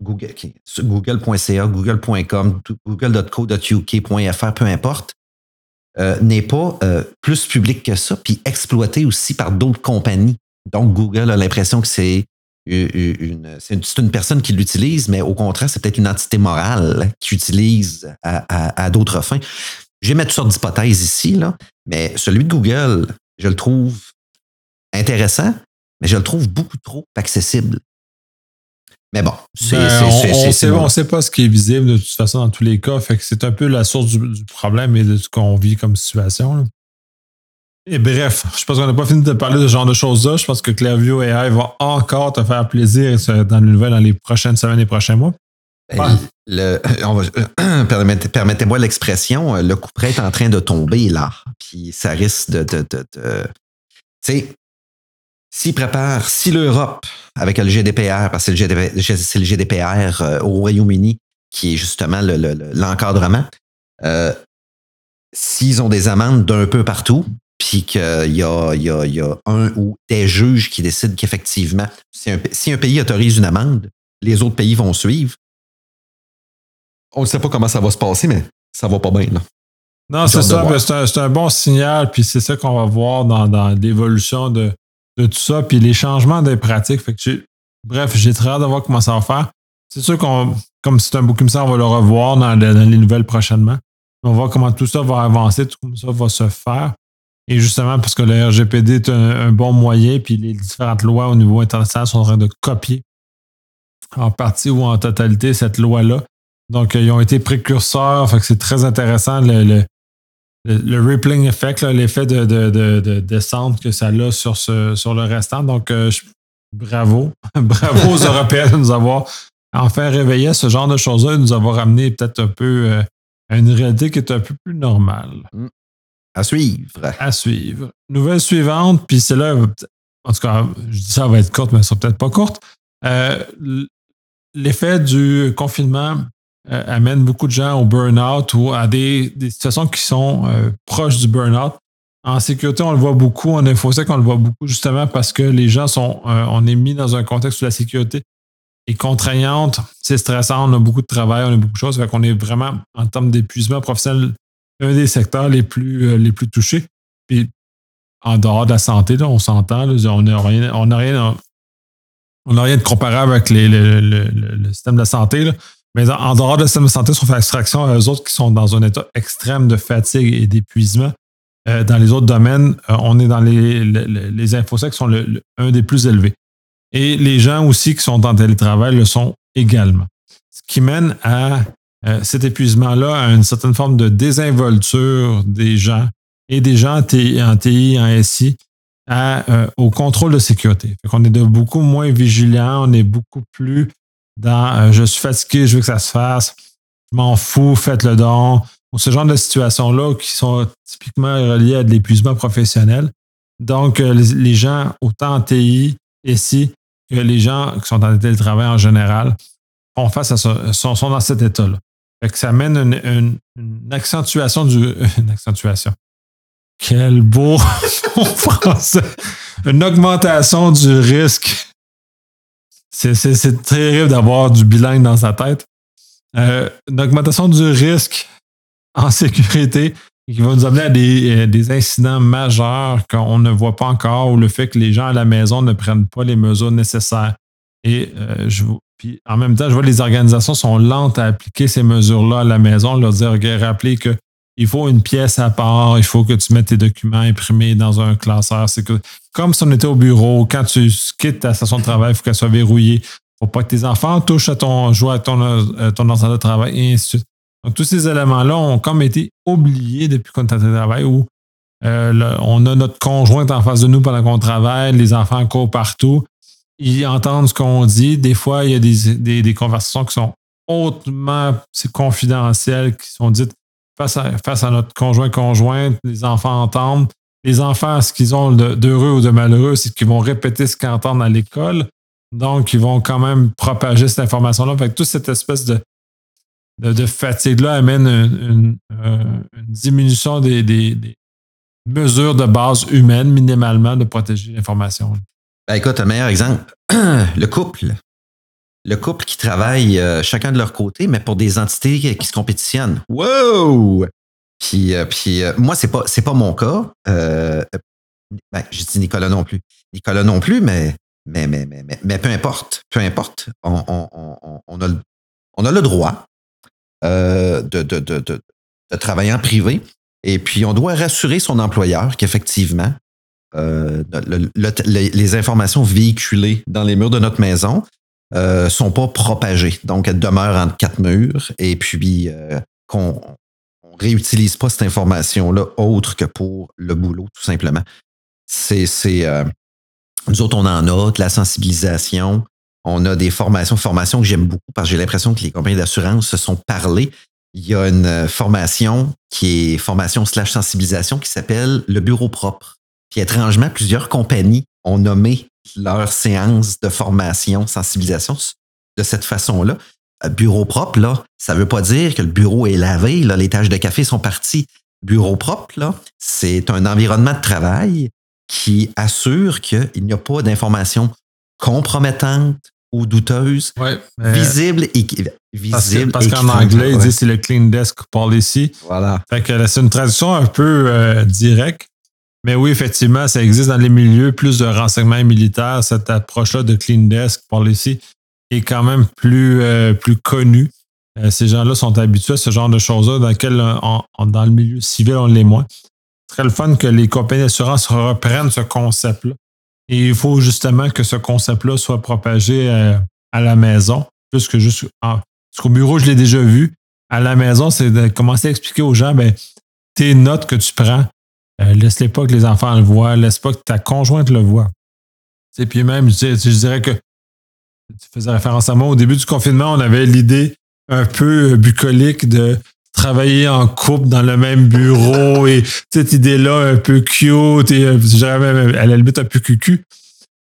google.ca, google.com, google.co.uk.fr, peu importe, euh, n'est pas euh, plus public que ça, puis exploité aussi par d'autres compagnies. Donc, Google a l'impression que c'est une, personne qui l'utilise, mais au contraire, c'est peut-être une entité morale qui utilise à, d'autres fins. Je vais mettre toutes sortes d'hypothèses ici, là, mais celui de Google, je le trouve intéressant, mais je le trouve beaucoup trop accessible. Mais bon, c'est, ben, on ne sait, pas ce qui est visible de toute façon dans tous les cas. Fait que c'est un peu la source du, problème et de ce qu'on vit comme situation. Et bref, je pense qu'on n'a pas fini de parler de ce genre de choses-là. Je pense que Clairview AI va encore te faire plaisir dans les nouvelles dans les prochaines semaines et prochains mois. Ben, permettez-moi l'expression, le coup près est en train de tomber là. Puis ça risque de. de, de, tu sais, s'il prépare, si l'Europe, avec le GDPR, parce que c'est le GDPR, euh, au Royaume-Uni, qui est justement l'encadrement, euh, s'ils ont des amendes d'un peu partout, puis qu'il y, a, un ou des juges qui décident qu'effectivement, si un, pays autorise une amende, les autres pays vont suivre. On ne sait pas comment ça va se passer, mais ça va pas bien. Non, c'est ça. C'est un, bon signal, puis c'est ça qu'on va voir dans, l'évolution de, tout ça, puis les changements des pratiques. bref, j'ai très hâte de voir comment ça va faire. C'est sûr qu'on, comme c'est un book comme ça, on va le revoir dans, les nouvelles prochainement. On va voir comment tout ça va avancer, tout ça va se faire. Et justement, parce que le RGPD est un, bon moyen, puis les différentes lois au niveau international sont en train de copier en partie ou en totalité cette loi-là. Donc, ils ont été précurseurs. Fait que c'est très intéressant le, le, rippling effect, l'effet de, de, descente que ça a sur, ce, sur le restant. Donc, euh, bravo. bravo aux Européens de nous avoir enfin réveillé ce genre de choses-là et de nous avoir amené peut-être un peu euh, à une réalité qui est un peu plus normale. Mm. À suivre. À suivre. Nouvelle suivante, puis c'est là, en tout cas, je dis ça va être courte, mais ça sera peut-être pas courte. Euh, l'effet du confinement euh, amène beaucoup de gens au burn-out ou à des, situations qui sont euh, proches du burn-out. En sécurité, on le voit beaucoup. En InfoSec, on le voit beaucoup justement parce que les gens sont, on est mis dans un contexte où la sécurité est contraignante, c'est stressant, on a beaucoup de travail, on a beaucoup de choses. Fait qu'on est vraiment, en termes d'épuisement professionnel, un des secteurs les plus, euh, les plus touchés. Puis en dehors de la santé, on s'entend, on n'a rien, on rien, on rien de comparable avec le, système de la santé. Mais en, dehors du système de santé, si on fait abstraction à eux autres qui sont dans un état extrême de fatigue et d'épuisement, euh, dans les autres domaines, euh, on est dans les, les, qui sont un des plus élevés. Et les gens aussi qui sont en télétravail le sont également. Ce qui mène à euh, cet épuisement-là a une certaine forme de désinvolture des gens et des gens en TI, en, SI, euh, au contrôle de sécurité. Fait qu'on est de beaucoup moins vigilants, on est beaucoup plus dans euh, je suis fatigué, je veux que ça se fasse, je m'en fous, faites le don. Ce genre de situations-là qui sont typiquement reliées à de l'épuisement professionnel. Donc, les, gens, autant en TI, SI, que les gens qui sont en télétravail en général, font face à ça, sont dans cet état-là ça amène une, accentuation du. Une accentuation. Quel beau français! Une augmentation du risque. C'est terrible d'avoir du bilingue dans sa tête. Euh, une augmentation du risque en sécurité qui va nous amener à des, des incidents majeurs qu'on ne voit pas encore ou le fait que les gens à la maison ne prennent pas les mesures nécessaires. Et euh, je, puis en même temps, je vois que les organisations sont lentes à appliquer ces mesures-là à la maison, leur dire, OK, rappelez que il faut une pièce à part, il faut que tu mettes tes documents imprimés dans un classeur. C'est que comme si on était au bureau, quand tu quittes ta station de travail, il faut qu'elle soit verrouillée. Il ne faut pas que tes enfants touchent à ton jouet, à ton, euh, ton ordinateur de travail, et ainsi de suite. Donc, tous ces éléments-là ont comme été oubliés depuis qu'on est en travail où euh, on a notre conjointe en face de nous pendant qu'on travaille, les enfants courent partout ils entendent ce qu'on dit. Des fois, il y a des, des, conversations qui sont hautement confidentielles, qui sont dites face à, notre conjoint-conjointe. Les enfants entendent. Les enfants, ce qu'ils ont d'heureux ou de malheureux, c'est qu'ils vont répéter ce qu'ils entendent à l'école. Donc, ils vont quand même propager cette information-là. Fait toute cette espèce de, de, fatigue-là amène une, diminution des, mesures de base humaines minimalement de protéger l'information. Ben écoute, un meilleur exemple, le couple. Le couple qui travaille chacun de leur côté, mais pour des entités qui se compétitionnent. Wow! Puis, euh, puis euh, moi, c'est pas, c'est pas mon cas. Euh, ben, je dis Nicolas non plus. Nicolas non plus, mais, mais, mais, mais, mais, peu importe. Peu importe. On, on, on, a, le, on a le droit de, de, de, de, travailler en privé. Et puis, on doit rassurer son employeur qu'effectivement, les informations véhiculées dans les murs de notre maison ne sont pas propagées. Donc, elles demeurent entre quatre murs et puis qu'on réutilise pas cette information-là autre que pour le boulot, tout simplement. C'est, euh, nous autres, on en a de la sensibilisation. On a des formations, formations que j'aime beaucoup parce que j'ai l'impression que les compagnies d'assurance se sont parlé. Il y a une euh, formation qui est formation slash sensibilisation qui s'appelle le bureau propre. Puis étrangement, plusieurs compagnies ont nommé leur séance de formation, sensibilisation de cette façon-là bureau propre, là, ça ne veut pas dire que le bureau est lavé, là, les tâches de café sont parties. Bureau propre, là, c'est un environnement de travail qui assure qu'il n'y a pas d'informations compromettantes ou douteuses, visibles et visibles. Parce qu'en anglais, il dit c'est le Clean Desk Policy. Voilà. Fait que c'est une traduction un peu euh, directe. Mais oui, effectivement, ça existe dans les milieux plus de renseignements militaires, cette approche-là de Clean Desk Policy est quand même plus, euh, plus connu. Euh, ces gens-là sont habitués à ce genre de choses-là dans lequel dans le milieu civil, on l'est moins. C'est très le fun que les compagnies d'assurance reprennent ce concept-là. Et il faut justement que ce concept-là soit propagé euh, à la maison, plus que juste. parce qu'au bureau, je l'ai déjà vu. À la maison, c'est de commencer à expliquer aux gens ben, tes notes que tu prends. Laisse-les pas que les enfants le voient, laisse pas que ta conjointe le voit. Et puis même, je dirais que tu faisais référence à moi. Au début du confinement, on avait l'idée un peu bucolique de travailler en couple dans le même bureau et cette idée-là un peu cute et euh, à la limite un peu cucu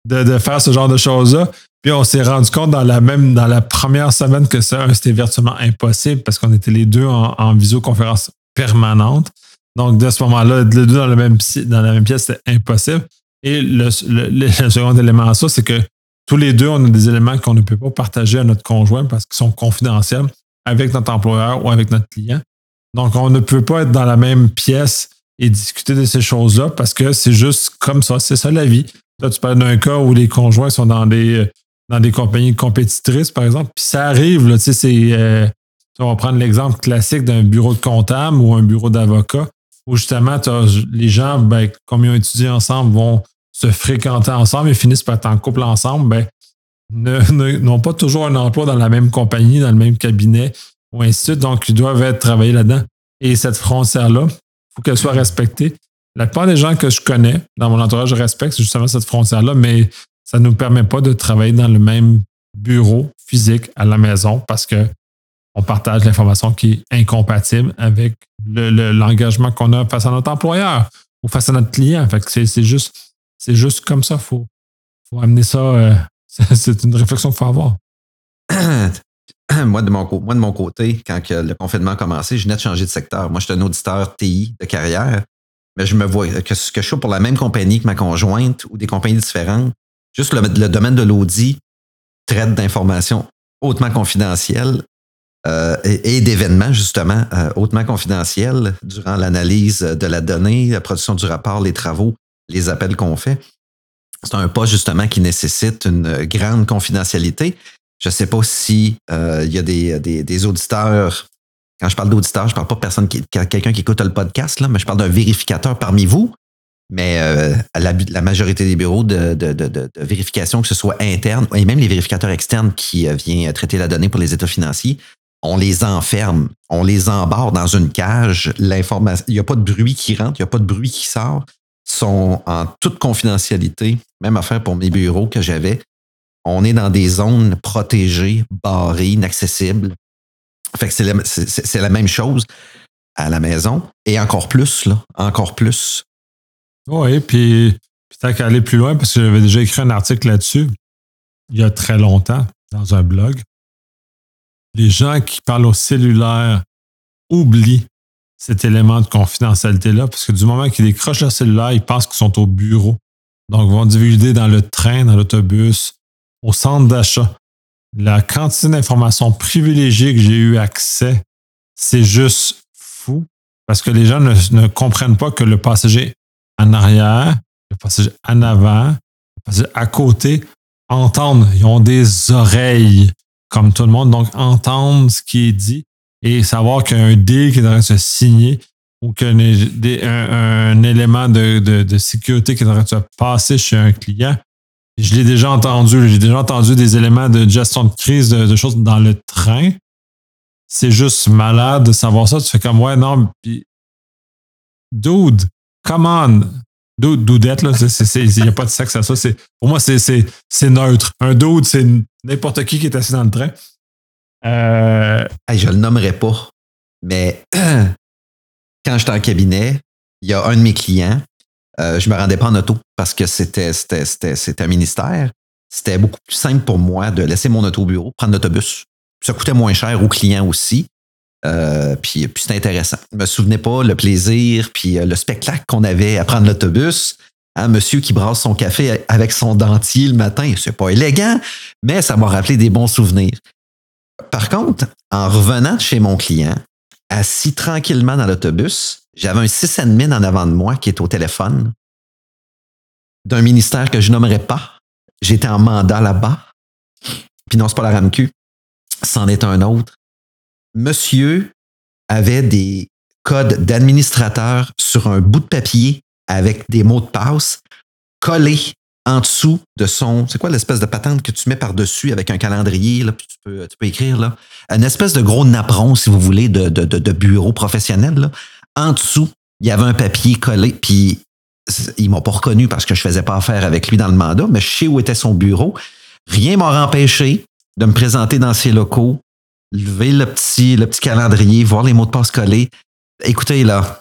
de, de faire ce genre de choses-là. Puis on s'est rendu compte dans la même dans la première semaine que ça, c'était virtuellement impossible parce qu'on était les deux en, visioconférence permanente. Donc, de ce moment-là, les deux dans, le même, dans la même pièce, c'était impossible. Et le, le second élément à ça, c'est que tous les deux, on a des éléments qu'on ne peut pas partager à notre conjoint parce qu'ils sont confidentiels avec notre employeur ou avec notre client. Donc, on ne peut pas être dans la même pièce et discuter de ces choses-là parce que c'est juste comme ça, c'est ça la vie. Là, tu parles d'un cas où les conjoints sont dans des, dans des compagnies compétitrices, par exemple, puis ça arrive, là, tu sais, c'est, euh, on va prendre l'exemple classique d'un bureau de comptable ou un bureau d'avocat où justement, les gens, ben, comme ils ont étudié ensemble, vont se fréquenter ensemble et finissent par être en couple ensemble, ben, n'ont pas toujours un emploi dans la même compagnie, dans le même cabinet, ou ainsi de suite. Donc, ils doivent être travaillés là-dedans. Et cette frontière-là, il faut qu'elle soit respectée. La plupart des gens que je connais dans mon entourage, je respecte justement cette frontière-là, mais ça ne nous permet pas de travailler dans le même bureau physique à la maison parce que on partage l'information qui est incompatible avec l'engagement qu'on a face à notre employeur ou face à notre client. Que c'est juste juste comme ça, faut, faut amener ça. Euh, c'est une réflexion qu'il faut avoir. moi, de mon, côté, quand le confinement a commencé, je venais de changer de secteur. Moi, je suis un auditeur TI de carrière, mais je me vois que, que je suis pour la même compagnie que ma conjointe ou des compagnies différentes. Juste le, domaine de l'audit traite d'informations hautement confidentielles euh, et, d'événements, justement, euh, hautement confidentiels durant l'analyse de la donnée, la production du rapport, les travaux les appels qu'on fait. C'est un poste justement qui nécessite une grande confidentialité. Je ne sais pas si euh, il y a des, auditeurs. Quand je parle d'auditeurs, je ne parle pas de personne qui, quelqu'un qui écoute le podcast, là, mais je parle d'un vérificateur parmi vous. Mais euh, la, majorité des bureaux de, vérification, que ce soit interne et même les vérificateurs externes qui viennent traiter la donnée pour les états financiers, on les enferme, on les embarre dans une cage. L'information, il n'y a pas de bruit qui rentre, il n'y a pas de bruit qui sort sont en toute confidentialité, même affaire pour mes bureaux que j'avais. On est dans des zones protégées, barrées, inaccessibles. Fait que c'est la, même chose à la maison et encore plus, là, encore plus. Oui, puis, tant qu'à aller plus loin, parce que j'avais déjà écrit un article là-dessus il y a très longtemps dans un blog. Les gens qui parlent au cellulaire oublient cet élément de confidentialité-là, parce que du moment qu'ils décrochent leur cellulaire, ils pensent qu'ils sont au bureau. Donc, ils vont divulguer dans le train, dans l'autobus, au centre d'achat. La quantité d'informations privilégiées que j'ai eu accès, c'est juste fou, parce que les gens ne, ne comprennent pas que le passager en arrière, le passager en avant, le passager à côté entendent. Ils ont des oreilles, comme tout le monde, donc entendre ce qui est dit et savoir qu'un deal qui est de se signer ou qu'un un, élément de, sécurité qui est de se passer chez un client, je l'ai déjà entendu. J'ai déjà entendu des éléments de gestion de crise, de, choses dans le train. C'est juste malade de savoir ça. Tu fais comme, ouais, non, puis, dude, come on. Dude, dudette, là, il n'y a pas de sexe à ça. Pour moi, c'est neutre. Un dude, c'est n'importe qui qui est assis dans le train. Euh, je le nommerai pas, mais quand j'étais en cabinet, il y a un de mes clients, euh, je me rendais pas en auto parce que c'était, c'était, un ministère. C'était beaucoup plus simple pour moi de laisser mon auto au bureau, prendre l'autobus. Ça coûtait moins cher aux clients aussi. Euh, puis, puis c'était intéressant. Je me souvenais pas le plaisir, puis le spectacle qu'on avait à prendre l'autobus. Un hein, monsieur qui brasse son café avec son dentier le matin, c'est pas élégant, mais ça m'a rappelé des bons souvenirs. Par contre, en revenant chez mon client, assis tranquillement dans l'autobus, j'avais un sysadmin en avant de moi qui est au téléphone d'un ministère que je nommerai pas. J'étais en mandat là-bas. Puis non, c'est pas la RAMQ. C'en est un autre. Monsieur avait des codes d'administrateur sur un bout de papier avec des mots de passe collés en dessous de son. C'est quoi l'espèce de patente que tu mets par-dessus avec un calendrier, puis tu peux, écrire, là? Une espèce de gros napperon, si vous voulez, de, de, de, bureau professionnel. En dessous, il y avait un papier collé, puis ils m'ont pas reconnu parce que je faisais pas affaire avec lui dans le mandat, mais je sais où était son bureau. Rien m'a empêché de me présenter dans ses locaux, lever le petit, le petit calendrier, voir les mots de passe collés. Écoutez, là,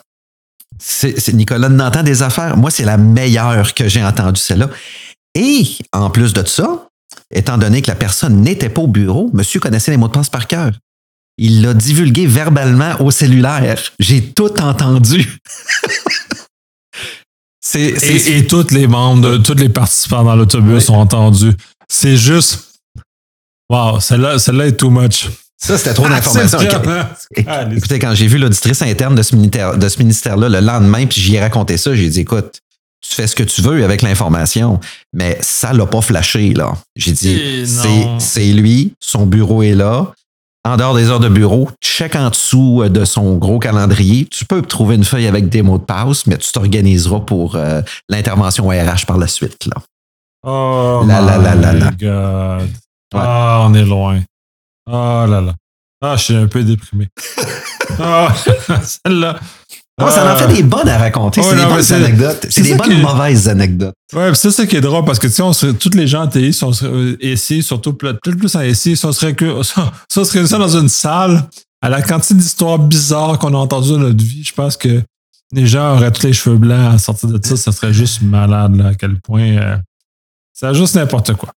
c'est, Nicolas n'entend des affaires. Moi, c'est la meilleure que j'ai entendue, celle-là. Et en plus de ça, étant donné que la personne n'était pas au bureau, monsieur connaissait les mots de passe par cœur. Il l'a divulgué verbalement au cellulaire. J'ai tout entendu. c'est, et, tous les membres, tous les participants dans l'autobus ont entendu. C'est juste. Wow, celle-là, celle-là est too much. Ça, c'était trop ah, d'informations. Écoutez, quand j'ai vu l'auditrice interne de ce ministère-là le lendemain, puis j'y ai raconté ça, j'ai dit, écoute, tu fais ce que tu veux avec l'information, mais ça l'a pas flashé, là. J'ai dit, c'est lui, son bureau est là. En dehors des heures de bureau, check en dessous euh, de son gros calendrier. Tu peux trouver une feuille avec des mots de passe, mais tu t'organiseras pour euh, l'intervention RH par la suite, là. Oh, la, la, la, la, la. God. Ah, on est loin. Oh là là. Ah, je suis un peu déprimé. Ah, celle-là. ça en fait des bonnes à raconter. c'est des bonnes anecdotes. C'est des bonnes mauvaises anecdotes. Ouais, c'est ça qui est drôle parce que, tu sais, on serait, toutes les gens en TI, on serait ici, surtout peut-être plus en SI, si on serait que, ça serait ça dans une salle, à la quantité d'histoires bizarres qu'on a entendues dans notre vie, je pense que les gens auraient tous les cheveux blancs à sortir de ça, ça serait juste malade, là, à quel point, euh, c'est juste n'importe quoi.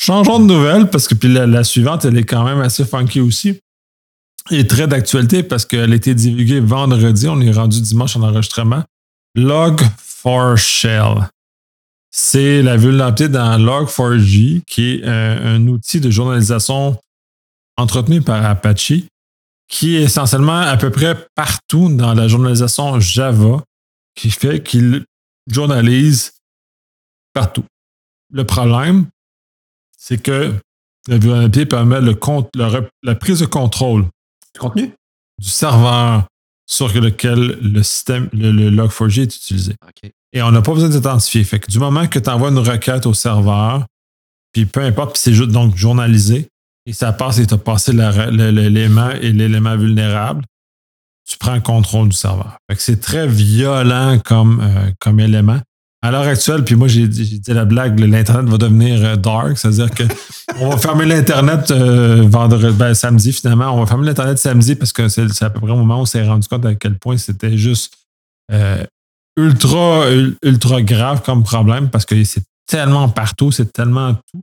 Changeons de nouvelle parce que puis la, suivante, elle est quand même assez funky aussi. Et très d'actualité parce qu'elle a été divulguée vendredi. On est rendu dimanche en enregistrement. Log4Shell. C'est la vulnérabilité dans Log4j, qui est un, outil de journalisation entretenu par Apache, qui est essentiellement à peu près partout dans la journalisation Java, qui fait qu'il journalise partout. Le problème, c'est que la vulnérabilité permet le la prise de contrôle du contenu? du serveur sur lequel le système, le, Log4j est utilisé. Et on n'a pas besoin d'identifier. Fait que du moment que tu envoies une requête au serveur, puis peu importe, puis c'est juste donc journalisé, et ça passe et tu as passé l'élément et l'élément vulnérable, tu prends le contrôle du serveur. Fait que c'est très violent comme, euh, comme élément à l'heure actuelle, puis moi j'ai dit la blague, l'Internet va devenir euh, dark, c'est-à-dire que on va fermer l'Internet euh, vendredi, ben, samedi finalement. On va fermer l'Internet samedi parce que c'est à peu près au moment où on s'est rendu compte à quel point c'était juste euh, ultra, ultra grave comme problème parce que c'est tellement partout, c'est tellement tout.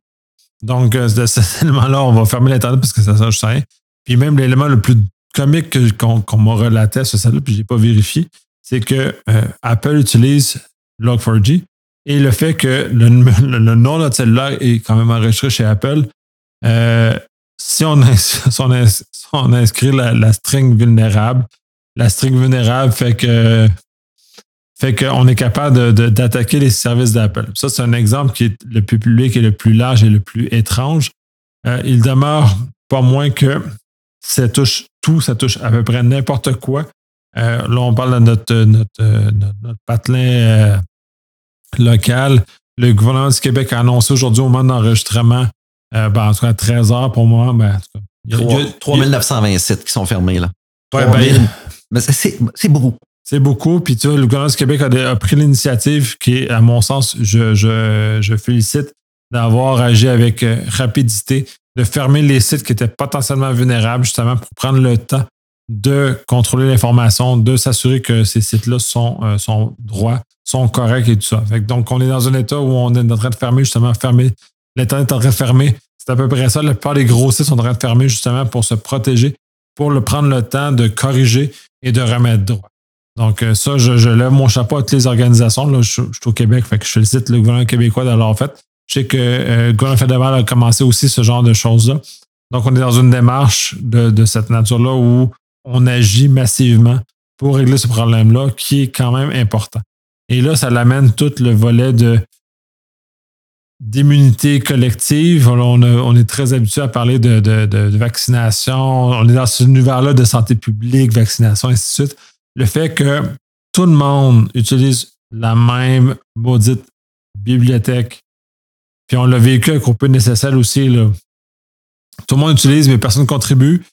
Donc, de cet élément-là, on va fermer l'Internet parce que ça ne change rien. Puis même l'élément le plus comique qu'on m'a relaté à ce stade-là, puis je n'ai pas vérifié, c'est que Apple utilise Log4j et le fait que le, nom de notre cellulaire est quand même enregistré chez Apple, euh, si, on, inscrit la, string vulnérable, la string vulnérable fait que fait qu'on est capable d'attaquer les services d'Apple. Ça, c'est un exemple qui est le plus public et le plus large et le plus étrange. Euh, il demeure pas moins que ça touche tout, ça touche à peu près n'importe quoi. Euh, là, on parle de notre, notre, notre, patelin euh, local. Le gouvernement du Québec a annoncé aujourd'hui au moment d'enregistrement, ben, en tout cas 13 heures pour moi. Ben, 3927 qui sont fermés. Là. Ben, mais c'est beaucoup. C'est beaucoup. Puis tu vois, le gouvernement du Québec a, pris l'initiative qui, à mon sens, je, je, je félicite d'avoir agi avec euh, rapidité, de fermer les sites qui étaient potentiellement vulnérables, justement, pour prendre le temps de contrôler l'information, de s'assurer que ces sites-là sont, euh, sont droits, sont corrects et tout ça. donc, on est dans un état où on est en train de fermer, justement, fermer. L'Internet est en train de fermer. C'est à peu près ça. La plupart des gros sites sont en train de fermer, justement, pour se protéger, pour le prendre le temps de corriger et de remettre droit. Donc, euh, ça, je, lève mon chapeau à toutes les organisations. Là, je, suis au Québec, fait que je félicite le gouvernement québécois d'avoir fait. Je sais que euh, le gouvernement fédéral a commencé aussi ce genre de choses-là. Donc, on est dans une démarche de, cette nature-là où on agit massivement pour régler ce problème-là qui est quand même important. Et là, ça l'amène tout le volet de d'immunité collective. On, est très habitué à parler de, vaccination. On est dans ce univers-là de santé publique, vaccination, ainsi de suite le fait que tout le monde utilise la même maudite bibliothèque, puis on l'a vécu avec un peu nécessaire aussi, tout le monde utilise, mais personne ne contribue.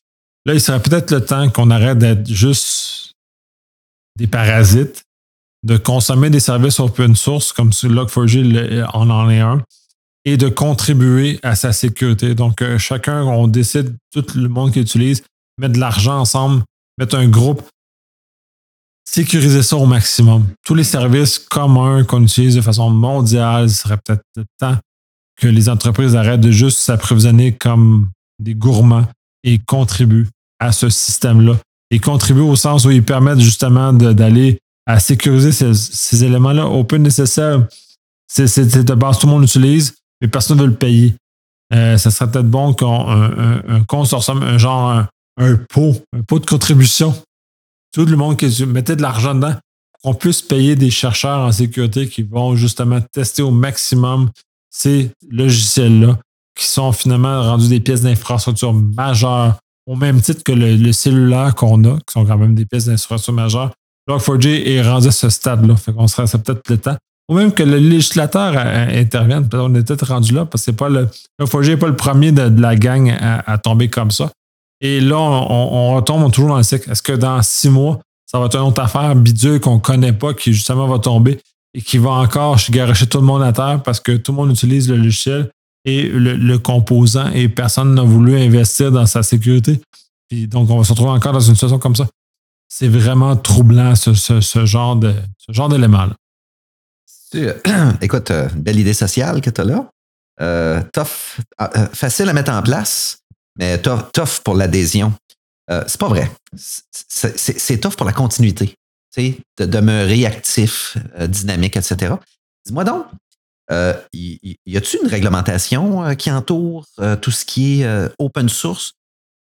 Là, il serait peut-être le temps qu'on arrête d'être juste des parasites, de consommer des services open source comme Log4j en en est un, et de contribuer à sa sécurité. Donc, euh, chacun, on décide, tout le monde qui utilise, mettre de l'argent ensemble, mettre un groupe, sécuriser ça au maximum. Tous les services communs qu'on utilise de façon mondiale, ce serait peut-être le temps que les entreprises arrêtent de juste s'approvisionner comme des gourmands et contribuent à ce système-là. Et contribuent au sens où ils permettent justement d'aller à sécuriser ces, éléments-là au peu nécessaire. C'est de base, tout le monde l'utilise, mais personne ne veut le payer. Euh, ça serait peut-être bon qu'on un, un, consortium, un genre un, un pot, un pot de contribution tout le monde qui mettait de l'argent dedans, qu'on puisse payer des chercheurs en sécurité qui vont justement tester au maximum ces logiciels-là, qui sont finalement rendus des pièces d'infrastructure majeures, au même titre que le, cellulaire qu'on a, qui sont quand même des pièces d'infrastructure majeures. Log4j est rendu à ce stade-là. Fait qu'on serait peut-être le temps. Ou même que le législateur intervienne. Peut-être on est peut-être rendu là, parce que c'est pas le. Log4j n'est pas le premier de, la gang à, tomber comme ça. Et là, on, retombe toujours dans le cycle. Est-ce que dans six mois, ça va être une autre affaire bidule qu'on ne connaît pas qui justement va tomber et qui va encore garocher tout le monde à terre parce que tout le monde utilise le logiciel et le, composant et personne n'a voulu investir dans sa sécurité. Puis donc, on va se retrouver encore dans une situation comme ça. C'est vraiment troublant ce, genre de ce genre d'élément-là. Écoute, euh, belle idée sociale que tu as là. Euh, tough, ah, euh, facile à mettre en place mais tough pour l'adhésion. Euh, c'est pas vrai. C'est tough pour la continuité, de demeurer actif, euh, dynamique, etc. Dis-moi donc, euh, y, a-t-il une réglementation qui entoure tout ce qui est open source?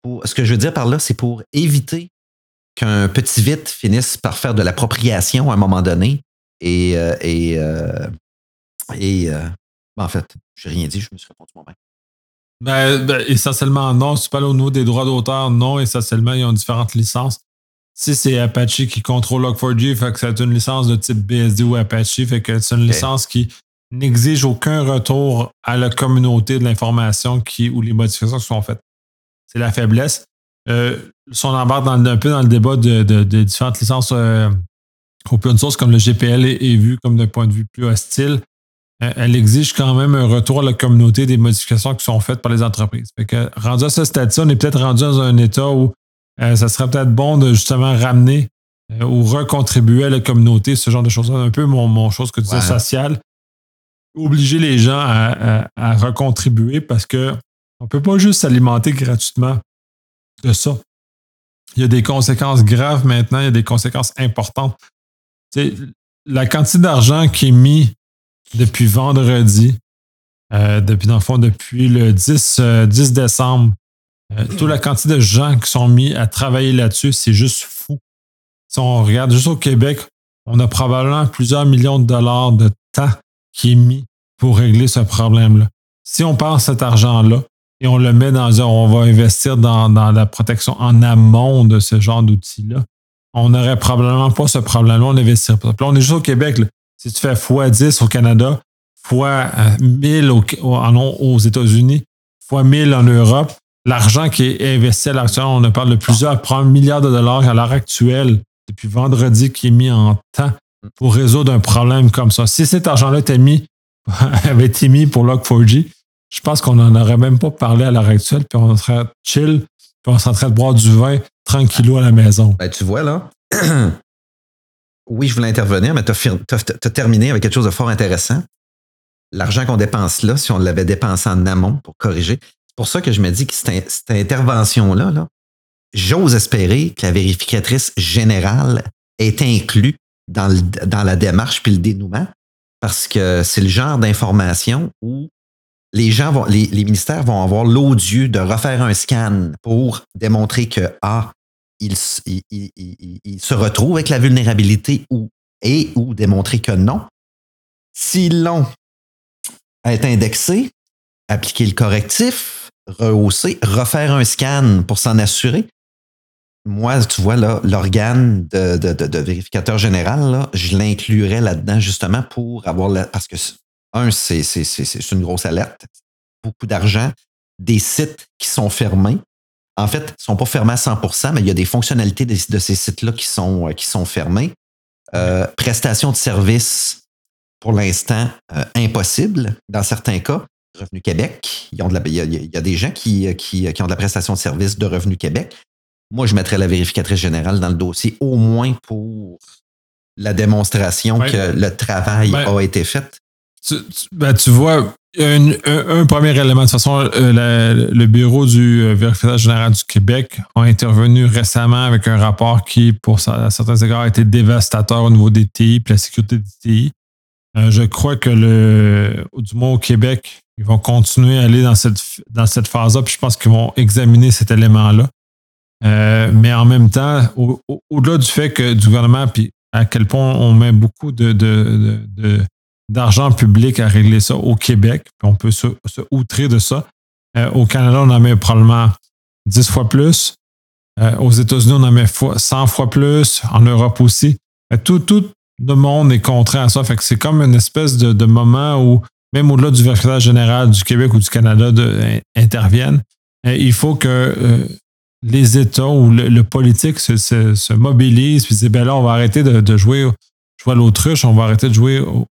Pour, ce que je veux dire par là, c'est pour éviter qu'un petit vite finisse par faire de l'appropriation à un moment donné. Et, et, et en fait, je n'ai rien dit, je me suis répondu moi-même. Ben, ben, essentiellement, non. Si tu parles au niveau des droits d'auteur, non. Essentiellement, ils ont différentes licences. Si c'est Apache qui contrôle Log4j, fait que c'est une licence de type BSD ou Apache, fait que c'est une licence qui n'exige aucun retour à la communauté de l'information qui ou les modifications qui sont faites. C'est la faiblesse. Euh, si on embarque dans, un peu dans le débat de, différentes licences euh, open source, comme le GPL est, est vu comme d'un point de vue plus hostile, euh, elle exige quand même un retour à la communauté des modifications qui sont faites par les entreprises. Fait que, rendu à ce stade-ci, on est peut-être rendu dans un état où euh, ça serait peut-être bon de justement ramener euh, ou recontribuer à la communauté, ce genre de choses. Un peu mon, mon chose que tu disais sociale. Obliger les gens à, recontribuer parce que on ne peut pas juste s'alimenter gratuitement de ça. Il y a des conséquences graves maintenant, il y a des conséquences importantes. la quantité d'argent qui est mis depuis vendredi, euh, depuis, dans le fond, depuis le 10, 10 euh, décembre, euh, toute la quantité de gens qui sont mis à travailler là-dessus, c'est juste fou. Si on regarde juste au Québec, on a probablement plusieurs millions de dollars de temps qui est mis pour régler ce problème-là. Si on prend cet argent-là et on le met dans un, on va investir dans, la protection en amont de ce genre d'outils-là, on n'aurait probablement pas ce problème-là, on investirait pas. Là, on est juste au Québec. Si tu fais x10 au Canada, x1000 aux États-Unis, x1000 en Europe, l'argent qui est investi à l'heure actuelle, on parle de plusieurs milliards de dollars à l'heure actuelle, depuis vendredi, qui est mis en temps pour résoudre un problème comme ça. Si cet argent-là était mis, avait été mis pour Log4j, je pense qu'on n'en aurait même pas parlé à l'heure actuelle, puis on serait chill, puis on serait en train de boire du vin tranquillou à la maison. Ben, tu vois, là, oui, je voulais intervenir, mais tu as, terminé avec quelque chose de fort intéressant. L'argent qu'on dépense là, si on l'avait dépensé en amont pour corriger, c'est pour ça que je me dis que cette, intervention-là, -là, j'ose espérer que la vérificatrice générale est inclue dans, dans la démarche puis le dénouement, parce que c'est le genre d'information où les gens vont, les, ministères vont avoir l'odieux de refaire un scan pour démontrer que ah, il, se retrouve avec la vulnérabilité ou et ou démontrer que non. S'ils l'ont, être indexé, appliquer le correctif, rehausser, refaire un scan pour s'en assurer. Moi, tu vois, là, l'organe de, vérificateur général, là, je l'inclurais là-dedans justement pour avoir la, parce que un, c'est, une grosse alerte, beaucoup d'argent, des sites qui sont fermés. En fait, ils ne sont pas fermés à 100% mais il y a des fonctionnalités de, ces sites-là qui sont, euh, qui sont fermés. Euh, prestations de services, pour l'instant, euh, impossible dans certains cas. Revenu Québec. Il, y a, des gens qui, qui, ont de la prestation de service de Revenu Québec. Moi, je mettrais la vérificatrice générale dans le dossier, au moins pour la démonstration que le travail a été fait. Tu, ben, tu vois, un, un, premier élément, de toute façon, euh, le bureau du euh, vérificateur général du Québec a intervenu récemment avec un rapport qui, pour à certains égards, a été dévastateur au niveau des TI et la sécurité des TI. Euh, je crois que le, du moins au Québec, ils vont continuer à aller dans cette, dans cette phase-là, puis je pense qu'ils vont examiner cet élément-là. Euh, mais en même temps, au-delà du fait que du gouvernement, puis à quel point on met beaucoup de, d'argent public à régler ça au Québec, puis on peut se, outrer de ça. Euh, au Canada, on en met probablement 10 fois plus. aux États-Unis, on en met 100 fois plus. En Europe aussi. Tout, tout, le monde est contraint à ça. Fait que c'est comme une espèce de, moment où, même au-delà du vérificateur général du Québec ou du Canada interviennent, euh, il faut que euh, les États ou le, politique se, se, mobilisent puis disent ben là, on va arrêter de, jouer, jouer à l'autruche, on va arrêter de jouer au,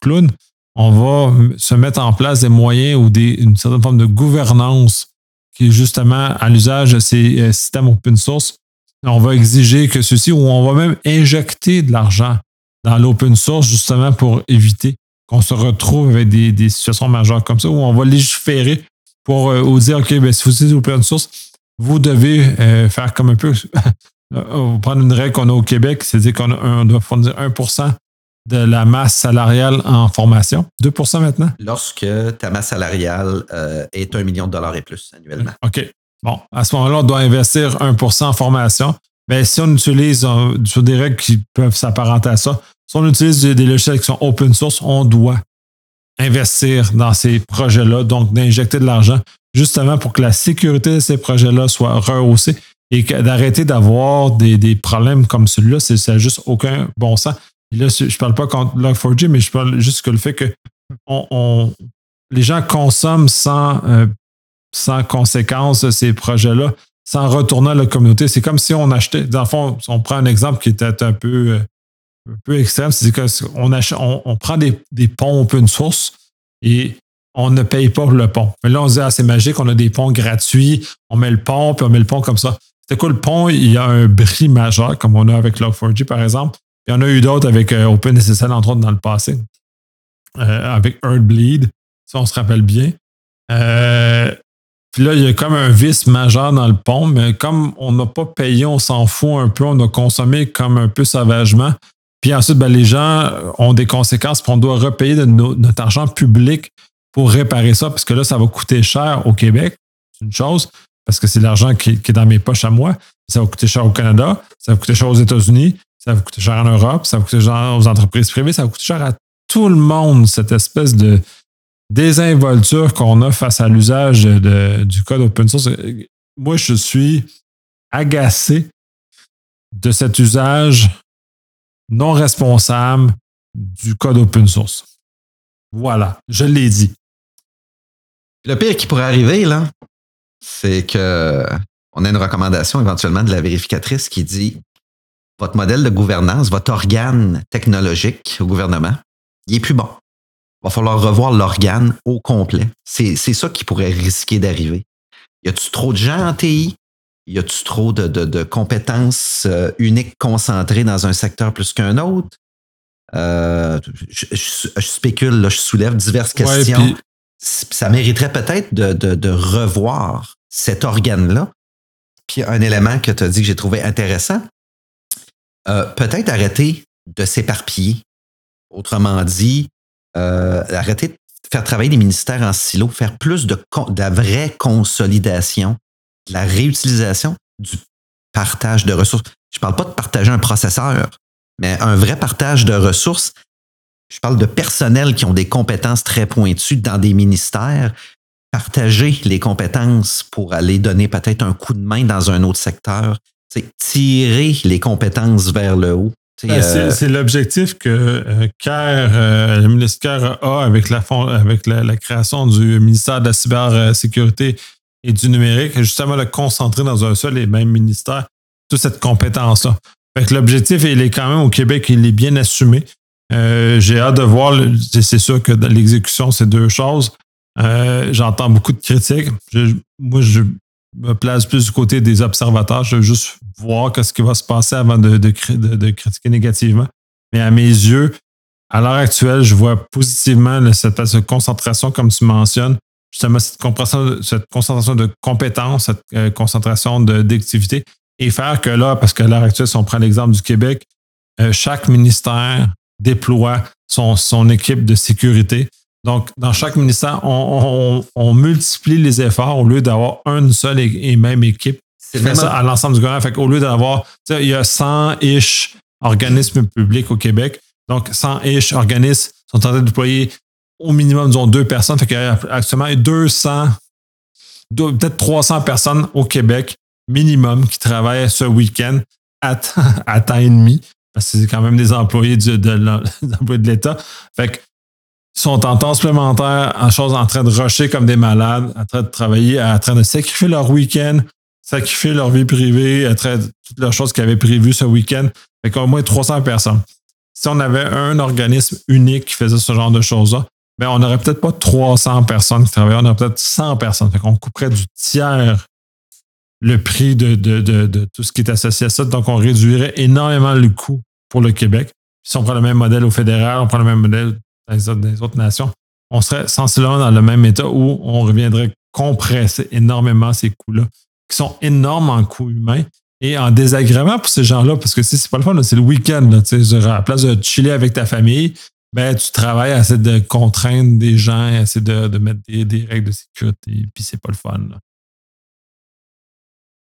clown. On va se mettre en place des moyens ou des, une certaine forme de gouvernance qui est justement à l'usage de ces euh, systèmes open source. On va exiger que ceci, ou on va même injecter de l'argent dans l'open source justement pour éviter qu'on se retrouve avec des, situations majeures comme ça où on va légiférer pour euh, dire OK, ben, si vous utilisez l'open source, vous devez euh, faire comme un peu. on va prendre une règle qu'on a au Québec, c'est-à-dire qu'on doit fournir 1% de la masse salariale en formation. 2% maintenant? Lorsque ta masse salariale euh, est 1 million de dollars et plus annuellement. OK. Bon, à ce moment-là, on doit investir 1% en formation. Mais si on utilise sur des règles qui peuvent s'apparenter à ça, si on utilise des, logiciels qui sont open source, on doit investir dans ces projets-là, donc d'injecter de l'argent justement pour que la sécurité de ces projets-là soit rehaussée et d'arrêter d'avoir des, problèmes comme celui-là. C'est juste aucun bon sens. Là, je ne parle pas contre Log4j, mais je parle juste que le fait que les gens consomment sans, euh, conséquence ces projets-là sans retourner à la communauté. C'est comme si on achetait, dans le fond, on prend un exemple qui était un peu, euh, un peu extrême, c'est qu'on on, on, prend des, des ponts open source et on ne paye pas le pont. Mais là, on se dit, ah, c'est magique, on a des ponts gratuits, on met le pont, puis on met le pont comme ça. C'est quoi le pont? Il y a un bris majeur, comme on a avec Log4j, par exemple. Il y en a eu d'autres avec euh, OpenSSL, entre autres, dans le passé. Euh, avec Earthbleed, ça, on se rappelle bien. Puis là, il y a comme un vice majeur dans le pont, mais comme on n'a pas payé, on s'en fout un peu, on a consommé comme un peu sauvagement. Puis ensuite, ben, les gens ont des conséquences, puis on doit repayer de notre argent public pour réparer ça, parce que là, ça va coûter cher au Québec, c'est une chose, parce que c'est l'argent qui, est dans mes poches à moi. Ça va coûter cher au Canada, ça va coûter cher aux États-Unis, ça va coûter cher en Europe, ça va coûter cher aux entreprises privées, ça va coûter cher à tout le monde, cette espèce de désinvolture qu'on a face à l'usage du code open source. Moi, je suis agacé de cet usage non responsable du code open source. Voilà, je l'ai dit. Le pire qui pourrait arriver, là, c'est que on a une recommandation éventuellement de la vérificatrice qui dit votre modèle de gouvernance, votre organe technologique au gouvernement, il est plus bon. Il va falloir revoir l'organe au complet. C'est ça qui pourrait risquer d'arriver. Y a-tu trop de gens en TI? Y a-tu trop de, compétences euh, uniques concentrées dans un secteur plus qu'un autre? Euh, je, spécule, je soulève diverses questions. Ça mériterait peut-être de, revoir cet organe-là. Puis un élément que tu as dit que j'ai trouvé intéressant, euh, peut-être arrêter de s'éparpiller. Autrement dit, euh, arrêter de faire travailler les ministères en silo, faire plus de, de la vraie consolidation, de la réutilisation, du partage de ressources. Je ne parle pas de partager un processeur, mais un vrai partage de ressources. Je parle de personnel qui ont des compétences très pointues dans des ministères. Partager les compétences pour aller donner peut-être un coup de main dans un autre secteur. Tirer les compétences vers le haut. Ben, euh, c'est l'objectif que euh, euh, le ministère a avec, la, avec la, création du ministère de la cybersécurité et du numérique, justement le concentrer dans un seul et même ministère, toute cette compétence-là. l'objectif, il est quand même au Québec, il est bien assumé. J'ai hâte de voir, c'est sûr que l'exécution, c'est deux choses. J'entends beaucoup de critiques. moi, je me place plus du côté des observateurs. Je veux juste voir ce qui va se passer avant de, critiquer négativement. Mais à mes yeux, à l'heure actuelle, je vois positivement cette, concentration, comme tu mentionnes, justement cette, concentration de compétences, cette euh, concentration d'activité, et faire que là, parce qu'à l'heure actuelle, si on prend l'exemple du Québec, euh, chaque ministère déploie son, son équipe de sécurité donc, dans chaque ministère, on, multiplie les efforts au lieu d'avoir une seule et, même équipe qui fait ça à l'ensemble du gouvernement. Fait au lieu d'avoir, il y a 100-ish organismes publics au Québec. Donc, 100-ish organismes sont en train de déployer au minimum, disons, deux personnes. Fait qu'il y a actuellement 200, peut-être 300 personnes au Québec minimum qui travaillent ce week-end à, temps et demi. C'est quand même des employés de, de l'État. Fait sont en temps supplémentaire, en chose en train de rusher comme des malades, en train de travailler, en train de sacrifier leur week-end, sacrifier leur vie privée, en train de toutes leurs choses qu'ils avaient prévues ce week-end. Fait qu'au moins 300 personnes. Si on avait un organisme unique qui faisait ce genre de choses-là, ben on n'aurait peut-être pas 300 personnes qui travaillaient, on aurait peut-être 100 personnes. Fait qu'on couperait du tiers le prix de, de, tout ce qui est associé à ça. Donc, on réduirait énormément le coût pour le Québec. Si on prend le même modèle au fédéral, on prend le même modèle dans les, autres, nations, on serait sensiblement dans le même état où on reviendrait compresser énormément ces coûts-là, qui sont énormes en coûts humains et en désagrément pour ces gens-là, parce que si c'est pas le fun, c'est le week-end. À la place de chiller avec ta famille, ben, tu travailles à essayer de contraindre des gens, à essayer de, mettre des, règles de sécurité, puis c'est pas le fun.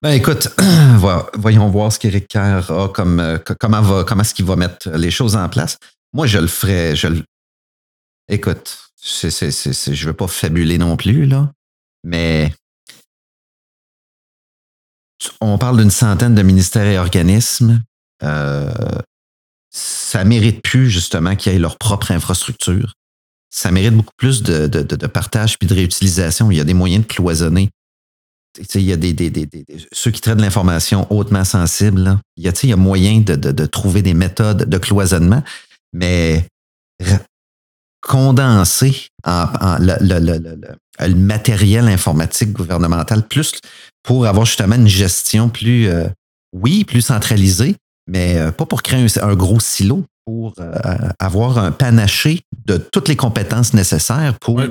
Ben écoute, voyons voir ce qu'Éric Kerr a comme euh, comment va comment est-ce qu'il va mettre les choses en place. Moi, je le ferais, je, Écoute, je ne veux pas fabuler non plus, là, mais on parle d'une centaine de ministères et organismes. Euh, ça mérite plus, justement, qu'ils aient leur propre infrastructure. Ça mérite beaucoup plus de, partage puis de réutilisation. Il y a des moyens de cloisonner. Il y a des, ceux qui traitent de l'information hautement sensible. il, y a, il y a moyen de, trouver des méthodes de cloisonnement, mais condenser le, matériel informatique gouvernemental plus pour avoir justement une gestion plus, euh, oui, plus centralisée, mais euh, pas pour créer un, gros silo, pour euh, avoir un panaché de toutes les compétences nécessaires pour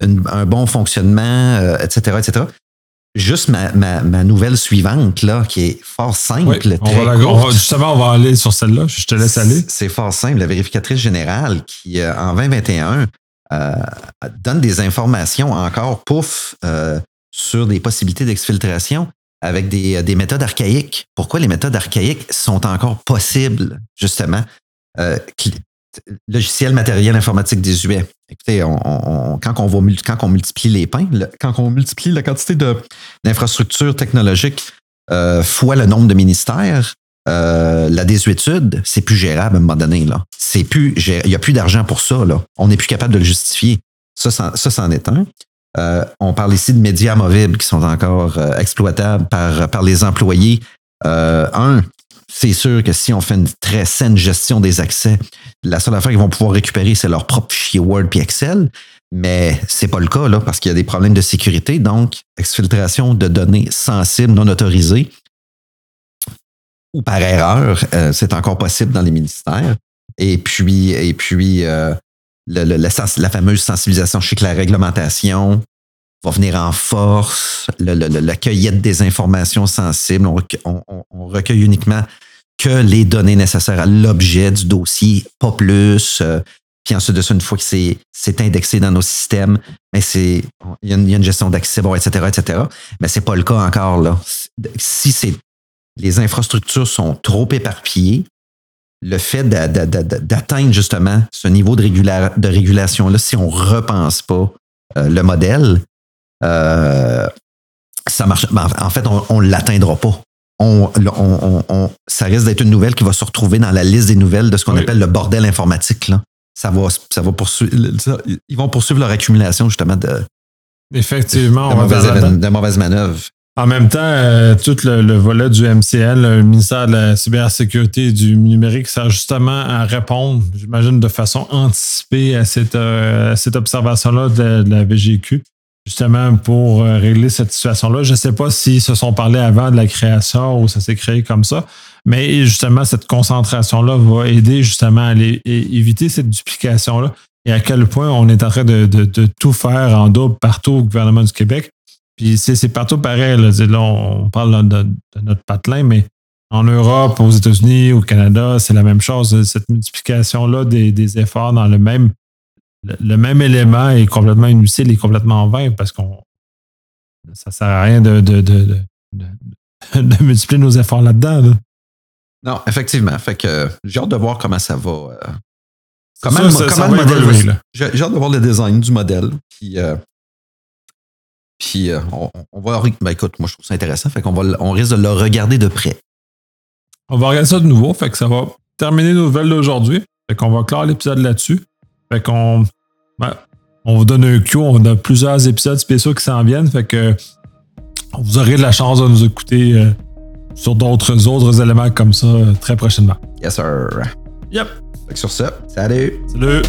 un bon fonctionnement, etc., etc juste ma, ma, nouvelle suivante, là, qui est fort simple. justement, on va aller sur celle-là. Je te laisse aller. C'est fort simple. La vérificatrice générale qui, euh, en 2021, euh, donne des informations encore, pouf, euh, sur des possibilités d'exfiltration avec des, des, méthodes archaïques. Pourquoi les méthodes archaïques sont encore possibles, justement? Logiciel matériel informatique désuet. Écoutez, quand, on va, quand multiplie les pains, quand on multiplie la quantité d'infrastructures technologiques euh, fois le nombre de ministères, euh, la désuétude, c'est plus gérable à un moment donné. Il n'y a plus d'argent pour ça. Là. On n'est plus capable de le justifier. Ça, ça, c'en est un. Euh, on parle ici de médias mobiles qui sont encore exploitables par, par les employés. un, c'est sûr que si on fait une très saine gestion des accès, la seule affaire qu'ils vont pouvoir récupérer, c'est leur propre fichier Word puis Excel. Mais c'est pas le cas, là, parce qu'il y a des problèmes de sécurité. Donc, exfiltration de données sensibles, non autorisées, ou par erreur, euh, c'est encore possible dans les ministères. Et puis, et puis euh, la, fameuse sensibilisation, je sais que la réglementation va venir en force, le, la cueillette des informations sensibles, on recueille uniquement que les données nécessaires à l'objet du dossier, pas plus. Euh, puis ensuite de ça, une fois que c'est, indexé dans nos systèmes, mais c'est il y, a une, gestion d'accès, bon, etc., etc. Mais c'est pas le cas encore là. Si c'est les infrastructures sont trop éparpillées, le fait d'atteindre justement ce niveau de, de régulation là, si on repense pas euh, le modèle, euh, ça marche. Ben, en fait, on, ne l'atteindra pas on, ça risque d'être une nouvelle qui va se retrouver dans la liste des nouvelles de ce qu'on appelle le bordel informatique. Là. Ça va, ça va poursuivre, ils vont poursuivre leur accumulation justement de, Effectivement, de, mauvaises, manœuvres. En même temps, euh, tout le, volet du MCL, le ministère de la cybersécurité et du numérique, sert justement à répondre, j'imagine, de façon anticipée à cette, euh, cette observation-là de, la VGQ justement pour euh, régler cette situation-là. Je ne sais pas s'ils se sont parlé avant de la création ou ça s'est créé comme ça, mais justement, cette concentration-là va aider justement à, éviter cette duplication-là et à quel point on est en train de, tout faire en double partout au gouvernement du Québec. Puis c'est partout pareil. Là, on parle de, notre patelin, mais en Europe, aux États-Unis, au Canada, c'est la même chose. Cette multiplication-là des, des efforts dans le même le, même élément est complètement inutile et complètement vain parce qu'on ça sert à rien de, de, de, de multiplier nos efforts là-dedans. Non, effectivement. Fait que j'ai hâte de voir comment ça va. Euh, comment, le, modèle J'ai hâte de voir le design du modèle. Puis, euh, puis euh, on, va. Ben écoute, moi je trouve ça intéressant. Fait qu'on va on risque de le regarder de près. On va regarder ça de nouveau. Fait que ça va terminer nos nouvelles d'aujourd'hui. Fait qu'on va clore l'épisode là-dessus. Fait qu'on. Ben, on vous donne un cue, on a plusieurs épisodes spéciaux qui s'en viennent. Fait que vous aurez de la chance de nous écouter euh, sur d'autres autres éléments comme ça euh, très prochainement. Yes, sir. Yep. Fait que sur ça, salut. Salut.